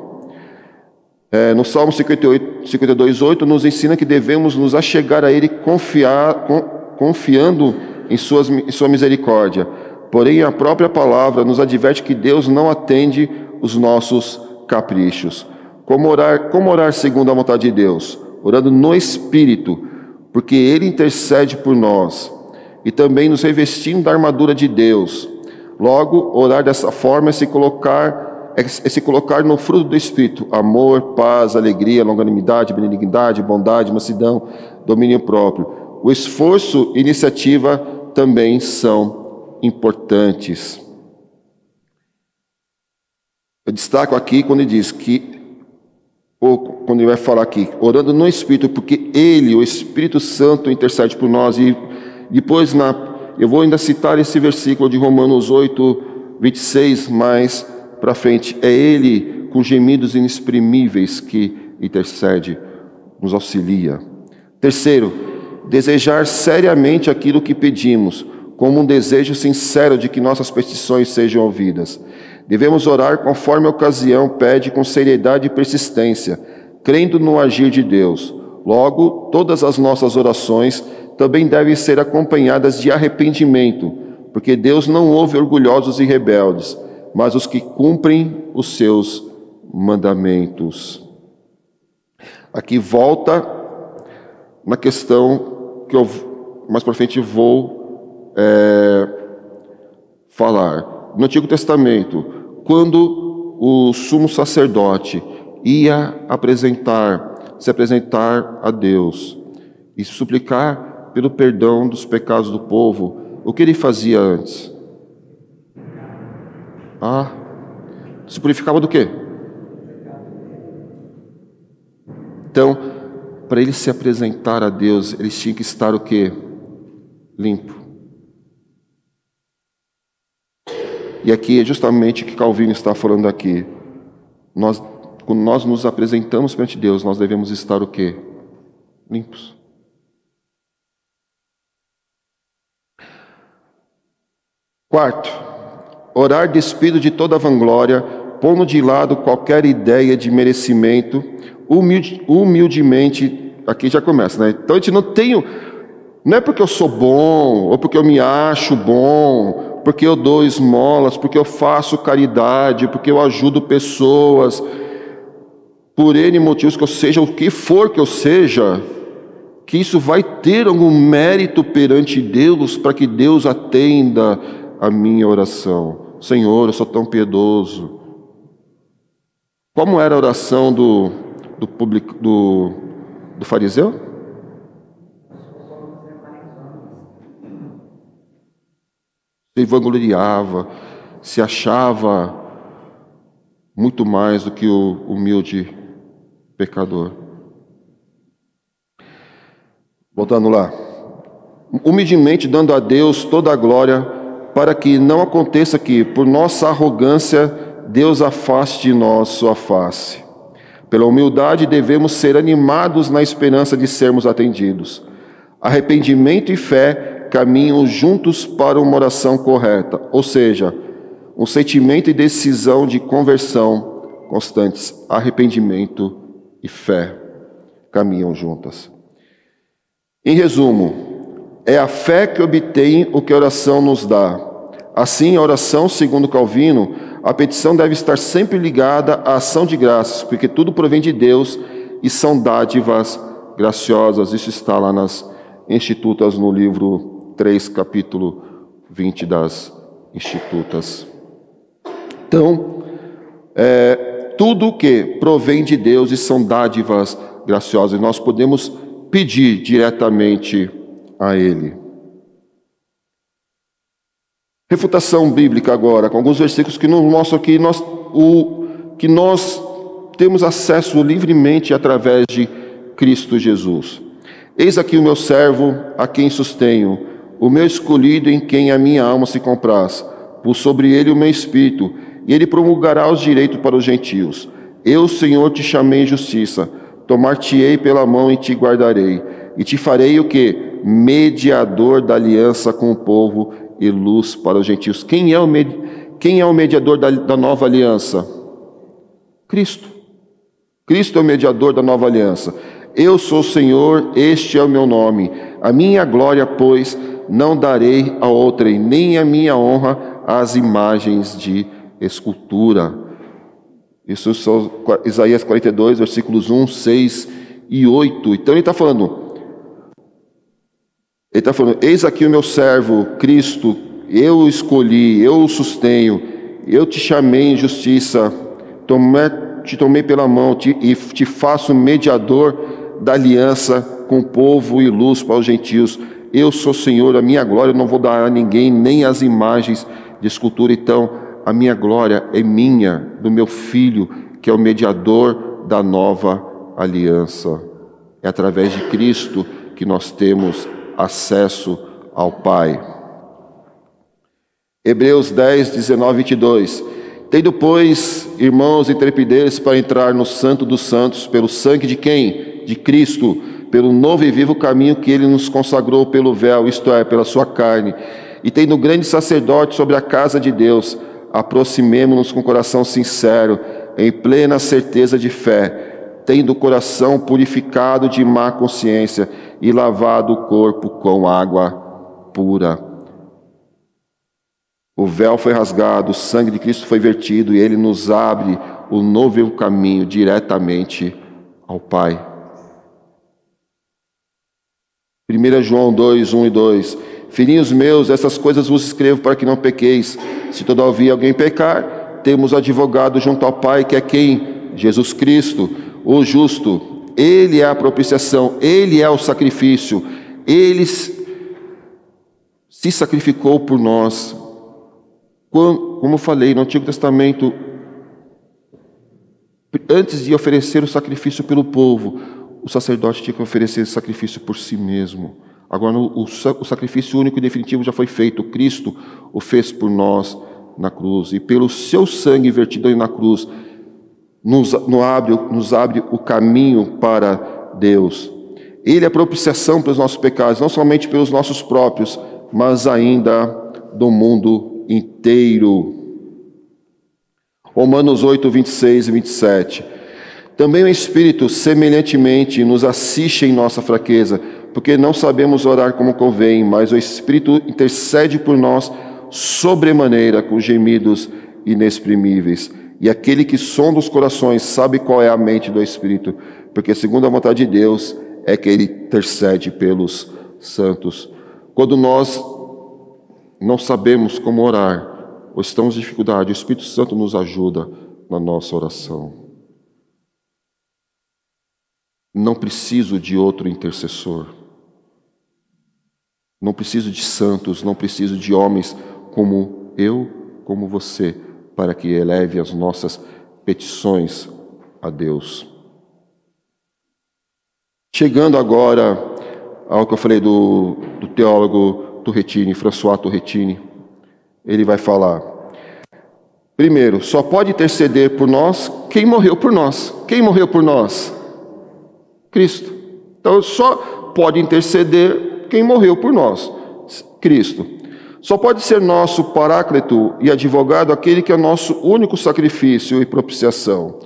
É, no Salmo 58, 52, 8, nos ensina que devemos nos achegar a Ele confiar, confiando em, suas, em Sua misericórdia. Porém, a própria palavra nos adverte que Deus não atende os nossos caprichos. Como orar, como orar segundo a vontade de Deus? Orando no Espírito, porque Ele intercede por nós. E também nos revestindo da armadura de Deus. Logo, orar dessa forma é se colocar, é, é se colocar no fruto do Espírito: amor, paz, alegria, longanimidade, benignidade, bondade, mansidão, domínio próprio. O esforço iniciativa também são importantes. Eu destaco aqui quando ele diz que, ou quando ele vai falar aqui, orando no Espírito, porque Ele, o Espírito Santo, intercede por nós. E depois, na, eu vou ainda citar esse versículo de Romanos 8, 26, mais para frente. É Ele, com gemidos inexprimíveis, que intercede, nos auxilia. Terceiro, desejar seriamente aquilo que pedimos, como um desejo sincero de que nossas petições sejam ouvidas. Devemos orar conforme a ocasião pede, com seriedade e persistência, crendo no agir de Deus. Logo, todas as nossas orações também devem ser acompanhadas de arrependimento, porque Deus não ouve orgulhosos e rebeldes, mas os que cumprem os seus mandamentos. Aqui volta na questão que eu mais para frente vou é, falar. No Antigo Testamento, quando o sumo sacerdote ia apresentar, se apresentar a Deus e suplicar pelo perdão dos pecados do povo, o que ele fazia antes? Ah, se purificava do quê? Então, para ele se apresentar a Deus, ele tinha que estar o quê? Limpo. E aqui é justamente o que Calvino está falando aqui. Nós, quando nós nos apresentamos perante Deus, nós devemos estar o quê? Limpos. Quarto, orar despido de toda vanglória, pondo de lado qualquer ideia de merecimento, humilde, humildemente, aqui já começa, né? Então a gente não tem, não é porque eu sou bom, ou porque eu me acho bom, porque eu dou esmolas, porque eu faço caridade, porque eu ajudo pessoas, por N motivos que eu seja, o que for que eu seja, que isso vai ter algum mérito perante Deus para que Deus atenda a minha oração. Senhor, eu sou tão piedoso. Como era a oração do, do, public, do, do fariseu? se vangloriava, se achava muito mais do que o humilde pecador. Voltando lá. Humildemente dando a Deus toda a glória, para que não aconteça que, por nossa arrogância, Deus afaste de nós sua face. Pela humildade devemos ser animados na esperança de sermos atendidos. Arrependimento e fé caminham juntos para uma oração correta, ou seja, um sentimento e decisão de conversão constantes. Arrependimento e fé caminham juntas. Em resumo, é a fé que obtém o que a oração nos dá. Assim, a oração, segundo Calvino, a petição deve estar sempre ligada à ação de graças, porque tudo provém de Deus e são dádivas graciosas. Isso está lá nas Institutas, no livro 3, capítulo 20 das Institutas. Então, é, tudo que provém de Deus e são dádivas graciosas, nós podemos pedir diretamente a Ele. Refutação bíblica agora, com alguns versículos que nos mostram que nós, o, que nós temos acesso livremente através de Cristo Jesus. Eis aqui o meu servo, a quem sustenho, o meu escolhido em quem a minha alma se compraz. Pus sobre ele o meu espírito, e ele promulgará os direitos para os gentios. Eu, Senhor, te chamei em justiça, tomar-te-ei pela mão e te guardarei, e te farei o que? Mediador da aliança com o povo e luz para os gentios. Quem é o, med... Quem é o mediador da, da nova aliança? Cristo. Cristo é o mediador da nova aliança. Eu sou o Senhor, este é o meu nome. A minha glória, pois, não darei a outrem, nem a minha honra às imagens de escultura. Isso são Isaías 42, versículos 1, 6 e 8. Então ele está falando, ele está falando: Eis aqui o meu servo, Cristo, eu escolhi, eu o sustenho, eu te chamei em justiça, te tomei pela mão te, e te faço mediador da aliança com o povo e luz para os gentios. Eu sou Senhor, a minha glória eu não vou dar a ninguém, nem as imagens de escultura. Então, a minha glória é minha, do meu filho, que é o mediador da nova aliança. É através de Cristo que nós temos acesso ao Pai. Hebreus 10, 19 22. Tendo, pois, irmãos, intrepidez para entrar no Santo dos Santos, pelo sangue de quem? De Cristo, pelo novo e vivo caminho que ele nos consagrou pelo véu, isto é, pela sua carne. E tendo grande sacerdote sobre a casa de Deus, aproximemo-nos com coração sincero, em plena certeza de fé tendo o coração purificado de má consciência e lavado o corpo com água pura. O véu foi rasgado, o sangue de Cristo foi vertido e ele nos abre o novo caminho diretamente ao Pai. 1 João 2, 1 e 2. Filhinhos meus, essas coisas vos escrevo para que não pequeis. Se todavia alguém pecar, temos advogado junto ao Pai, que é quem? Jesus Cristo o justo, ele é a propiciação, ele é o sacrifício, ele se sacrificou por nós. Como eu falei no Antigo Testamento, antes de oferecer o sacrifício pelo povo, o sacerdote tinha que oferecer sacrifício por si mesmo. Agora, o, o sacrifício único e definitivo já foi feito. Cristo o fez por nós na cruz. E pelo seu sangue vertido na cruz, nos, abre, nos abre o caminho para Deus. Ele é propiciação pelos nossos pecados, não somente pelos nossos próprios, mas ainda do mundo inteiro. Romanos 8, 26 e 27. Também o Espírito, semelhantemente, nos assiste em nossa fraqueza, porque não sabemos orar como convém, mas o Espírito intercede por nós sobremaneira com gemidos inexprimíveis. E aquele que sonda os corações sabe qual é a mente do Espírito, porque segundo a vontade de Deus é que ele intercede pelos santos. Quando nós não sabemos como orar, ou estamos em dificuldade, o Espírito Santo nos ajuda na nossa oração. Não preciso de outro intercessor. Não preciso de santos, não preciso de homens como eu, como você para que eleve as nossas petições a Deus. Chegando agora ao que eu falei do, do teólogo Turretini, François Turretini, ele vai falar. Primeiro, só pode interceder por nós quem morreu por nós. Quem morreu por nós? Cristo. Então, só pode interceder quem morreu por nós. Cristo. Só pode ser nosso paráclito e advogado aquele que é nosso único sacrifício e propiciação.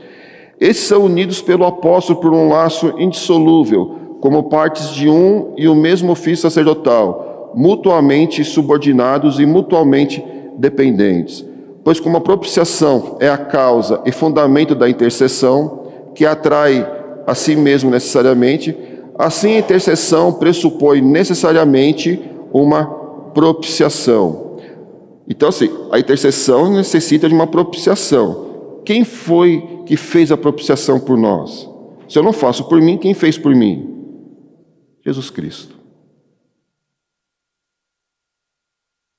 Esses são unidos pelo apóstolo por um laço indissolúvel, como partes de um e o mesmo ofício sacerdotal, mutuamente subordinados e mutuamente dependentes. Pois, como a propiciação é a causa e fundamento da intercessão, que atrai a si mesmo necessariamente, assim a intercessão pressupõe necessariamente uma propiciação. Então, assim, a intercessão necessita de uma propiciação. Quem foi que fez a propiciação por nós? Se eu não faço por mim, quem fez por mim? Jesus Cristo.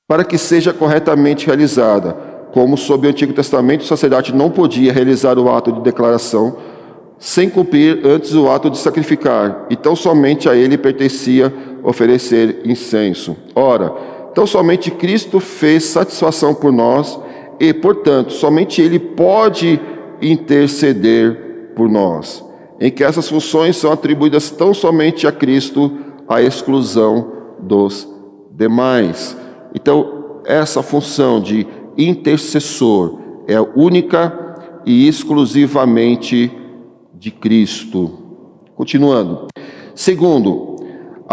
Para que seja corretamente realizada, como sob o Antigo Testamento o sacerdote não podia realizar o ato de declaração sem cumprir antes o ato de sacrificar, então somente a ele pertencia oferecer incenso. Ora, então somente Cristo fez satisfação por nós e, portanto, somente Ele pode interceder por nós. Em que essas funções são atribuídas tão somente a Cristo, à exclusão dos demais. Então, essa função de intercessor é única e exclusivamente de Cristo. Continuando. Segundo,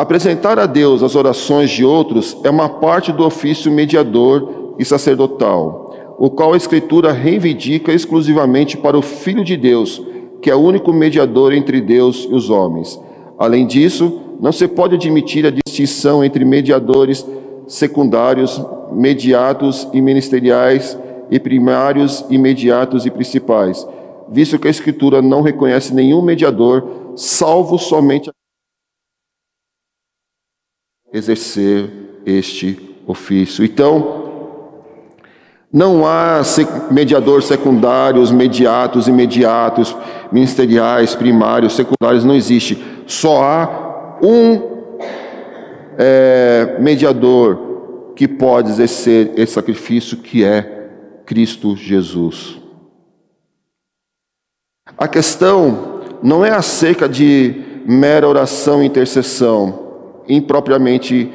apresentar a Deus as orações de outros é uma parte do ofício mediador e sacerdotal, o qual a Escritura reivindica exclusivamente para o Filho de Deus, que é o único mediador entre Deus e os homens. Além disso, não se pode admitir a distinção entre mediadores secundários, mediatos e ministeriais, e primários, imediatos e principais visto que a Escritura não reconhece nenhum mediador, salvo somente exercer este ofício. Então, não há mediador secundários, mediatos, imediatos, ministeriais, primários, secundários, não existe. Só há um é, mediador que pode exercer esse sacrifício, que é Cristo Jesus. A questão não é acerca de mera oração e intercessão, impropriamente,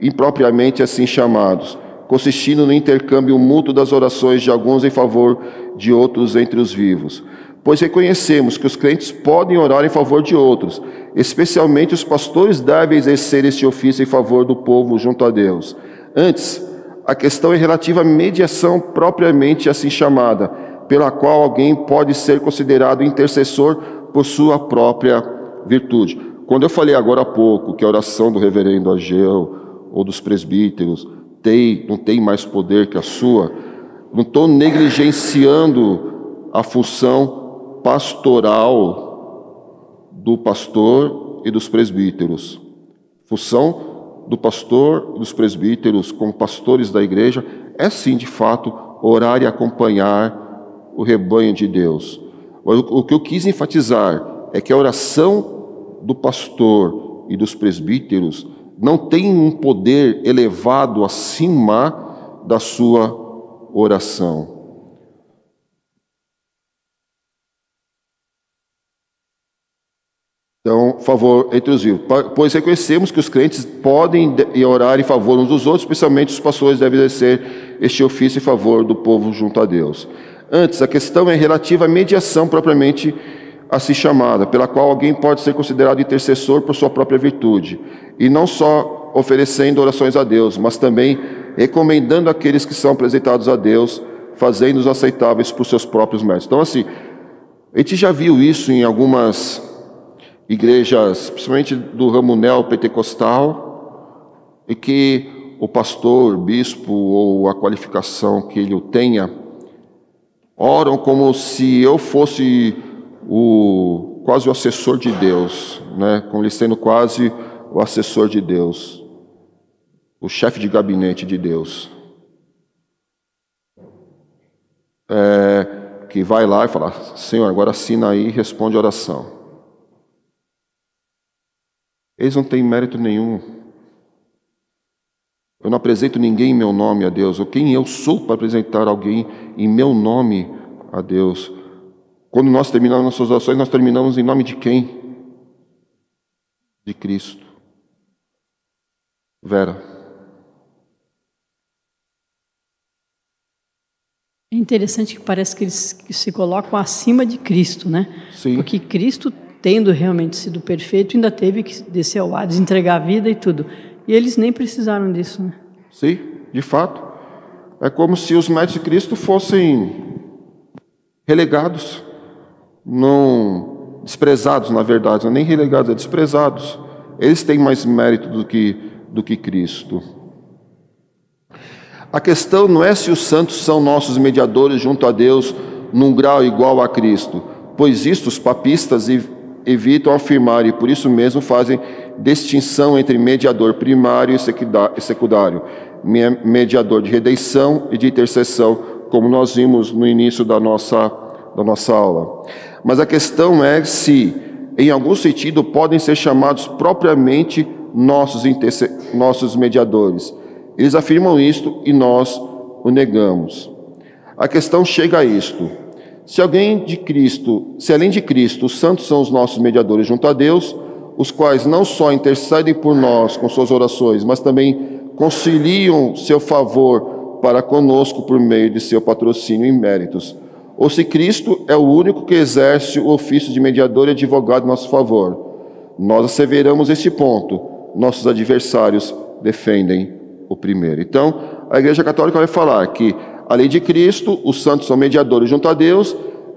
impropriamente assim chamados, consistindo no intercâmbio mútuo das orações de alguns em favor de outros entre os vivos. Pois reconhecemos que os crentes podem orar em favor de outros, especialmente os pastores devem exercer este ofício em favor do povo junto a Deus. Antes, a questão é relativa à mediação propriamente assim chamada, pela qual alguém pode ser considerado intercessor por sua própria virtude. Quando eu falei agora há pouco que a oração do reverendo Ageu ou dos presbíteros tem, não tem mais poder que a sua, não estou negligenciando a função pastoral do pastor e dos presbíteros. Função do pastor e dos presbíteros como pastores da igreja é sim, de fato, orar e acompanhar o rebanho de Deus. O que eu quis enfatizar é que a oração do pastor e dos presbíteros não tem um poder elevado acima da sua oração. Então, favor entre os vivos. Pois reconhecemos que os crentes podem orar em favor uns dos outros, especialmente os pastores devem exercer este ofício em favor do povo junto a Deus. Antes, a questão é relativa à mediação propriamente a se chamada, pela qual alguém pode ser considerado intercessor por sua própria virtude, e não só oferecendo orações a Deus, mas também recomendando aqueles que são apresentados a Deus, fazendo-os aceitáveis por seus próprios méritos. Então, assim, a gente já viu isso em algumas igrejas, principalmente do ramo neopentecostal, e que o pastor, bispo ou a qualificação que ele tenha, oram como se eu fosse o quase o assessor de Deus, né? Como ele sendo quase o assessor de Deus, o chefe de gabinete de Deus. É, que vai lá e fala: Senhor, agora assina aí e responde a oração. Eles não têm mérito nenhum. Eu não apresento ninguém em meu nome a Deus, ou quem eu sou para apresentar alguém em meu nome a Deus. Quando nós terminamos nossas orações, nós terminamos em nome de quem? De Cristo. Vera. É interessante que parece que eles se colocam acima de Cristo, né? Sim. Porque Cristo, tendo realmente sido perfeito, ainda teve que descer ao Hades, entregar a vida e tudo. E eles nem precisaram disso, né? Sim, de fato. É como se os méritos de Cristo fossem relegados, não desprezados, na verdade, não é nem relegados, é desprezados. Eles têm mais mérito do que, do que Cristo. A questão não é se os santos são nossos mediadores junto a Deus num grau igual a Cristo, pois isto os papistas evitam afirmar e por isso mesmo fazem distinção entre mediador primário e secundário, mediador de redenção e de intercessão, como nós vimos no início da nossa, da nossa aula. Mas a questão é se, em algum sentido, podem ser chamados propriamente nossos, nossos mediadores eles afirmam isto e nós o negamos. A questão chega a isto: se alguém de Cristo, se além de Cristo, os santos são os nossos mediadores junto a Deus, os quais não só intercedem por nós com suas orações, mas também conciliam seu favor para conosco por meio de seu patrocínio e méritos. Ou se Cristo é o único que exerce o ofício de mediador e advogado em nosso favor. Nós asseveramos este ponto. Nossos adversários defendem o primeiro. Então, a Igreja Católica vai falar que, além de Cristo, os santos são mediadores junto a Deus,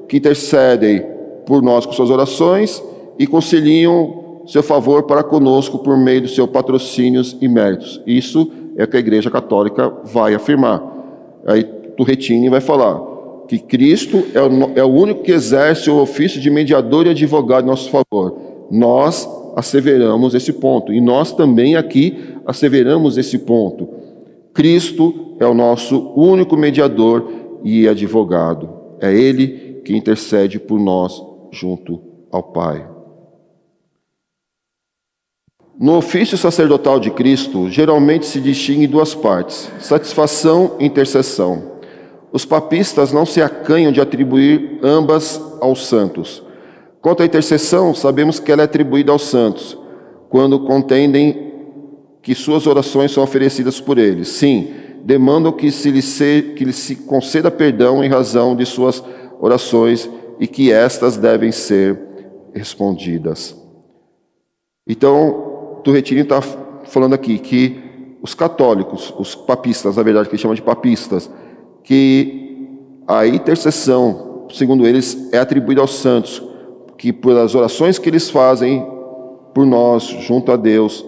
que intercedem por nós com suas orações e conciliam seu favor para conosco por meio dos seus patrocínios e méritos. Isso é o que a Igreja Católica vai afirmar. Aí Turretini vai falar que Cristo é o, é o único que exerce o ofício de mediador e advogado em nosso favor. Nós asseveramos esse ponto e nós também aqui asseveramos esse ponto. Cristo é o nosso único mediador e advogado. É Ele que intercede por nós junto ao Pai. No ofício sacerdotal de Cristo, geralmente se distingue duas partes: satisfação e intercessão. Os papistas não se acanham de atribuir ambas aos santos. Quanto à intercessão, sabemos que ela é atribuída aos santos, quando contendem que suas orações são oferecidas por eles. Sim, demandam que se lhe se, que se conceda perdão em razão de suas orações e que estas devem ser respondidas. Então, Turretini está falando aqui que os católicos, os papistas, na verdade, que eles chamam de papistas, que a intercessão, segundo eles, é atribuída aos santos, que pelas orações que eles fazem por nós, junto a Deus,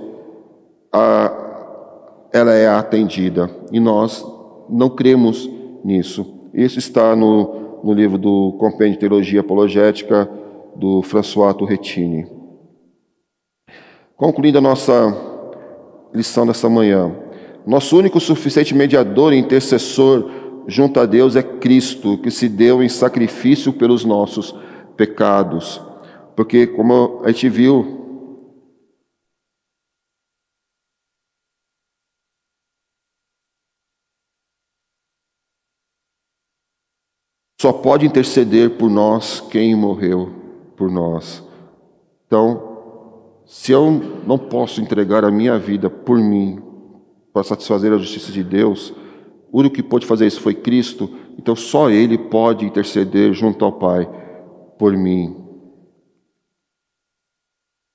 a, ela é atendida. E nós não cremos nisso. Isso está no, no livro do Compêndio de Teologia Apologética do François Turretini. Concluindo a nossa lição dessa manhã, nosso único suficiente mediador e intercessor junto a Deus é Cristo, que se deu em sacrifício pelos nossos pecados. Porque, como a gente viu Só pode interceder por nós quem morreu por nós. Então, se eu não posso entregar a minha vida por mim, para satisfazer a justiça de Deus, o único que pôde fazer isso foi Cristo, então só Ele pode interceder junto ao Pai por mim.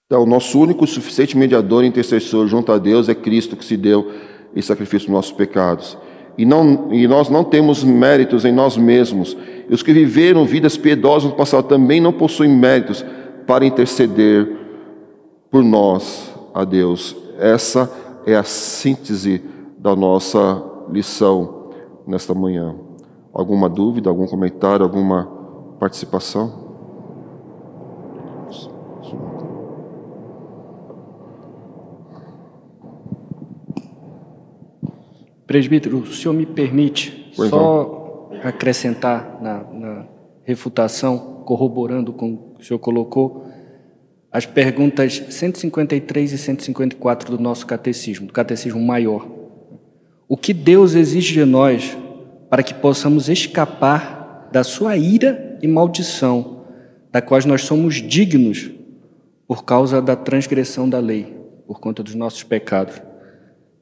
Então, o nosso único suficiente mediador e intercessor junto a Deus é Cristo que se deu em sacrifício dos nossos pecados. E, não, e nós não temos méritos em nós mesmos. E os que viveram vidas piedosas no passado também não possuem méritos para interceder por nós a Deus. Essa é a síntese da nossa lição nesta manhã. Alguma dúvida, algum comentário, alguma participação? Presbítero, o senhor me permite só acrescentar na, na, refutação, corroborando com o que o senhor colocou, as perguntas 153 e 154 do nosso catecismo, do catecismo maior. O que Deus exige de nós para que possamos escapar da sua ira e maldição, da qual nós somos dignos por causa da transgressão da lei, por conta dos nossos pecados?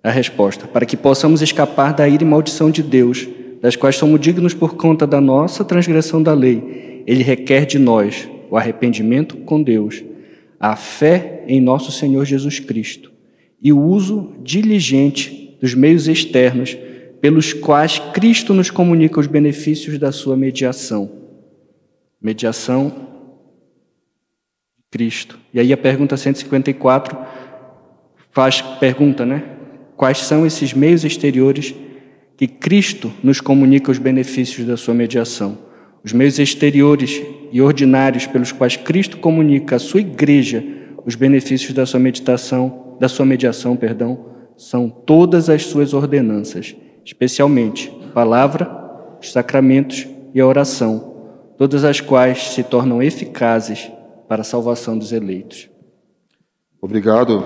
A resposta: para que possamos escapar da ira e maldição de Deus, das quais somos dignos por conta da nossa transgressão da lei, ele requer de nós o arrependimento com Deus a fé em nosso Senhor Jesus Cristo e o uso diligente dos meios externos pelos quais Cristo nos comunica os benefícios da sua mediação. Mediação de Cristo. E aí a pergunta 154 faz pergunta, né? Quais são esses meios exteriores que Cristo nos comunica os benefícios da sua mediação? Os meios exteriores e ordinários pelos quais Cristo comunica à sua igreja os benefícios da sua meditação, da sua mediação, perdão, são todas as suas ordenanças, especialmente a palavra, os sacramentos e a oração, todas as quais se tornam eficazes para a salvação dos eleitos. Obrigado.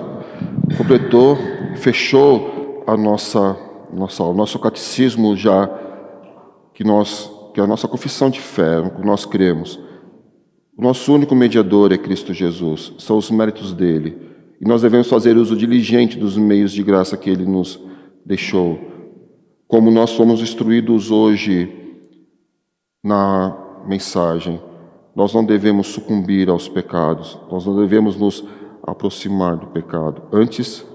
Completou, fechou a nossa, nossa, o nosso catecismo já que nós que é a nossa confissão de fé, que nós cremos. O nosso único mediador é Cristo Jesus, são os méritos dele. E nós devemos fazer uso diligente dos meios de graça que ele nos deixou. Como nós somos instruídos hoje na mensagem, nós não devemos sucumbir aos pecados, nós não devemos nos aproximar do pecado. Antes,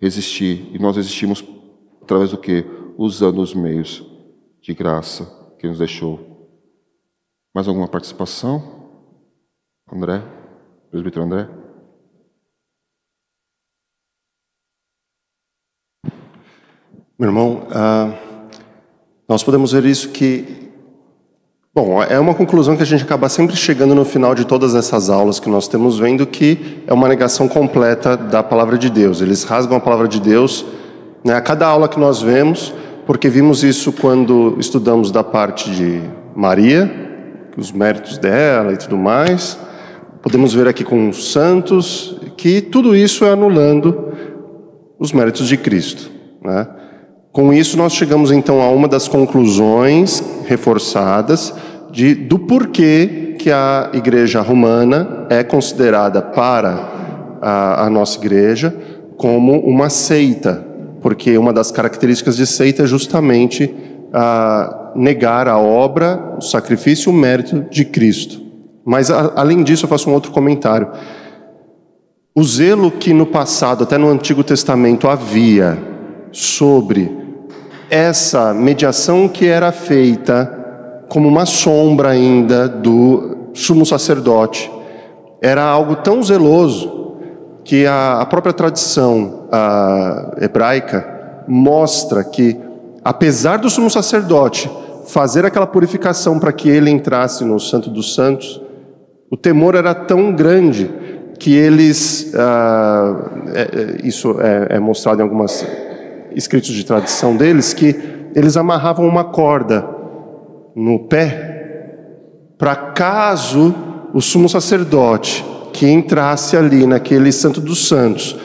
resistir. E nós resistimos através do que? Usando os meios de graça que nos deixou. Mais alguma participação? André? Presbítero André? Meu irmão, uh, nós podemos ver isso que. Bom, é uma conclusão que a gente acaba sempre chegando no final de todas essas aulas que nós temos vendo que é uma negação completa da palavra de Deus. Eles rasgam a palavra de Deus. Né? A cada aula que nós vemos, porque vimos isso quando estudamos da parte de Maria, os méritos dela e tudo mais. Podemos ver aqui com os santos que tudo isso é anulando os méritos de Cristo. Né? Com isso, nós chegamos então a uma das conclusões reforçadas de, do porquê que a Igreja Romana é considerada para a, a nossa Igreja como uma seita, porque uma das características de seita é justamente a negar a obra, o sacrifício e o mérito de Cristo. Mas, a, além disso, eu faço um outro comentário. O zelo que no passado, até no Antigo Testamento, havia sobre essa mediação que era feita como uma sombra ainda do sumo sacerdote, era algo tão zeloso que a, a própria tradição a, hebraica mostra que, apesar do sumo sacerdote fazer aquela purificação para que ele entrasse no Santo dos Santos, o temor era tão grande que eles, ah, é, é, isso é, é mostrado em alguns escritos de tradição deles, que eles amarravam uma corda no pé para caso o sumo sacerdote que entrasse ali naquele Santo dos Santos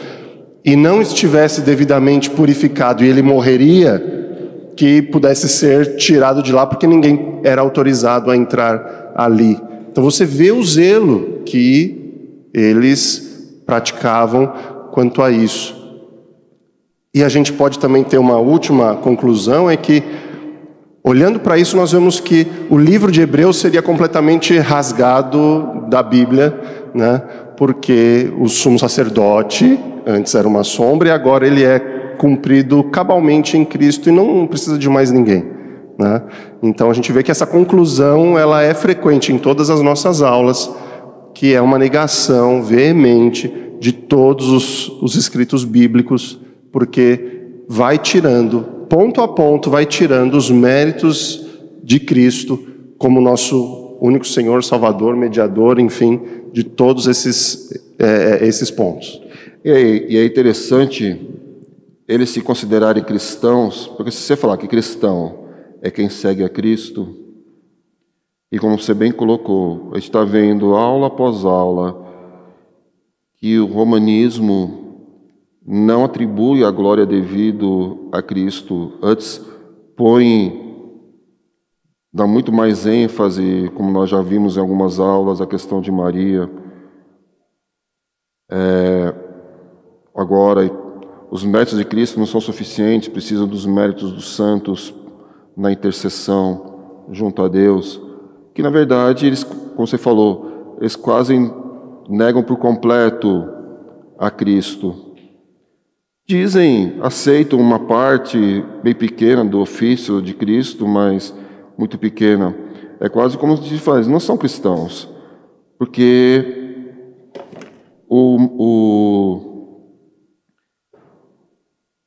e não estivesse devidamente purificado e ele morreria, que pudesse ser tirado de lá, porque ninguém era autorizado a entrar ali. Então você vê o zelo que eles praticavam quanto a isso. E a gente pode também ter uma última conclusão: é que, olhando para isso, nós vemos que o livro de Hebreus seria completamente rasgado da Bíblia né? porque o sumo sacerdote antes era uma sombra e agora ele é cumprido cabalmente em Cristo e não precisa de mais ninguém. Né? Então a gente vê que essa conclusão ela é frequente em todas as nossas aulas, que é uma negação veemente de todos os, os escritos bíblicos, porque vai tirando, ponto a ponto, vai tirando os méritos de Cristo como nosso único Senhor, Salvador, mediador, enfim, de todos esses, é, esses pontos. E e é interessante eles se considerarem cristãos, porque se você falar que cristão é quem segue a Cristo, E como você bem colocou, a gente está vendo aula após aula que o romanismo não atribui a glória devido a Cristo, antes põe dá muito mais ênfase, como nós já vimos em algumas aulas, a questão de Maria. É, agora, os méritos de Cristo não são suficientes, precisam dos méritos dos santos na intercessão junto a Deus, que na verdade eles, como você falou, eles quase negam por completo a Cristo. Dizem, aceitam uma parte bem pequena do ofício de Cristo, mas muito pequena. É quase como se faz, não são cristãos, porque o, o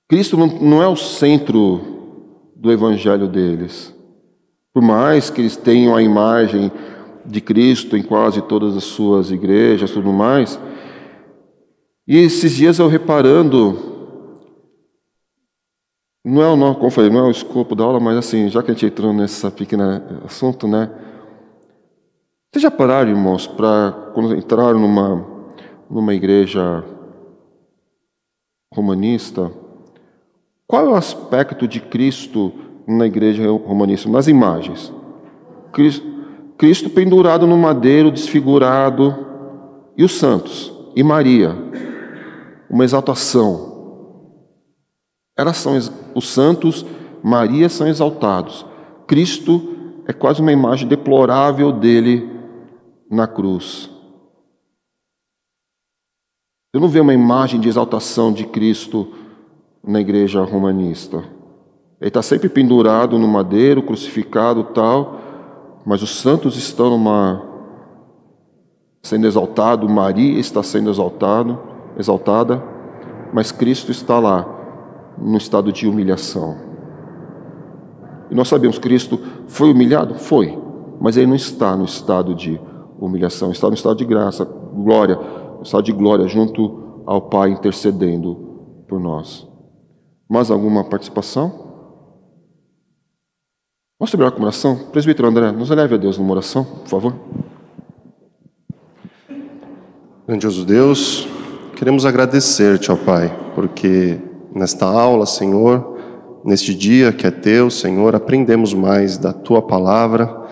Cristo não, não é o centro do evangelho deles. Por mais que eles tenham a imagem de Cristo em quase todas as suas igrejas, tudo mais. E esses dias eu reparando não é o nosso, como falei, não é o escopo da aula, mas assim, já que a gente entrou nesse pequeno assunto, né? Vocês já pararam, irmãos, para quando entraram numa, numa igreja romanista, qual é o aspecto de Cristo na igreja romanista? Nas imagens. Cristo, Cristo pendurado no madeiro, desfigurado, e os santos, e Maria, uma exaltação elas são os santos, Maria são exaltados. Cristo é quase uma imagem deplorável dele na cruz. Eu não vejo uma imagem de exaltação de Cristo na igreja romanista. Ele está sempre pendurado no madeiro, crucificado tal, mas os santos estão numa sendo exaltado, Maria está sendo exaltado, exaltada, mas Cristo está lá no estado de humilhação. E nós sabemos que Cristo foi humilhado? Foi, mas ele não está no estado de humilhação, está no estado de graça, glória, no estado de glória junto ao Pai intercedendo por nós. Mais alguma participação? Vamos terminar com oração? Presbítero André, nos eleve a Deus numa oração, por favor. Grandioso Deus, queremos agradecer-te, ó Pai, porque nesta aula, Senhor, neste dia que é teu, Senhor, aprendemos mais da tua palavra,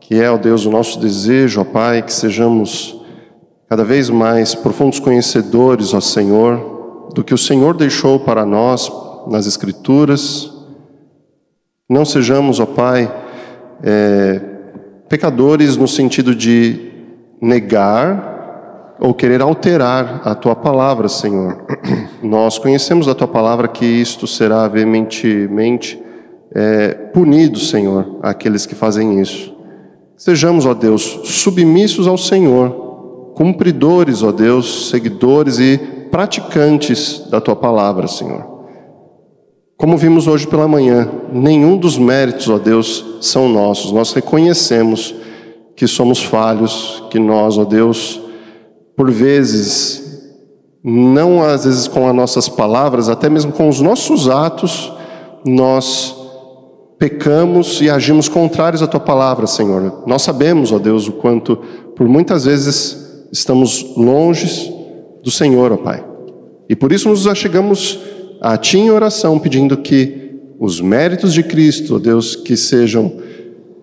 que é, ó Deus, o nosso desejo, ó Pai, que sejamos cada vez mais profundos conhecedores, ó Senhor, do que o Senhor deixou para nós nas Escrituras. Não sejamos, ó Pai, é, pecadores no sentido de negar ou querer alterar a tua palavra, Senhor. Nós conhecemos a tua palavra que isto será veementemente é, punido, Senhor, àqueles que fazem isso. Sejamos, ó Deus, submissos ao Senhor, cumpridores, ó Deus, seguidores e praticantes da tua palavra, Senhor. Como vimos hoje pela manhã, nenhum dos méritos, ó Deus, são nossos. Nós reconhecemos que somos falhos, que nós, ó Deus, por vezes, não às vezes com as nossas palavras, até mesmo com os nossos atos, nós pecamos e agimos contrários à tua palavra, Senhor. Nós sabemos, ó Deus, o quanto por muitas vezes estamos longe do Senhor, ó Pai. E por isso nos achegamos a Ti em oração, pedindo que os méritos de Cristo, ó Deus, que sejam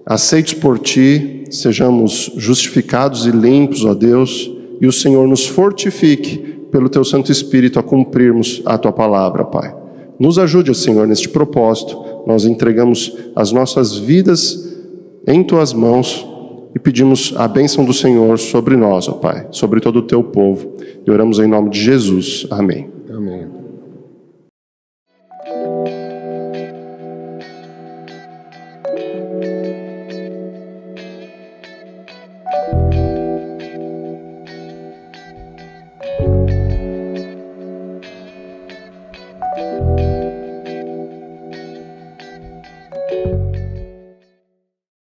aceitos por Ti, sejamos justificados e limpos, ó Deus, e o Senhor nos fortifique pelo teu Santo Espírito a cumprirmos a tua palavra, Pai. Nos ajude, Senhor, neste propósito. Nós entregamos as nossas vidas em tuas mãos e pedimos a bênção do Senhor sobre nós, ó Pai, sobre todo o teu povo. E oramos em nome de Jesus. Amém. Amém.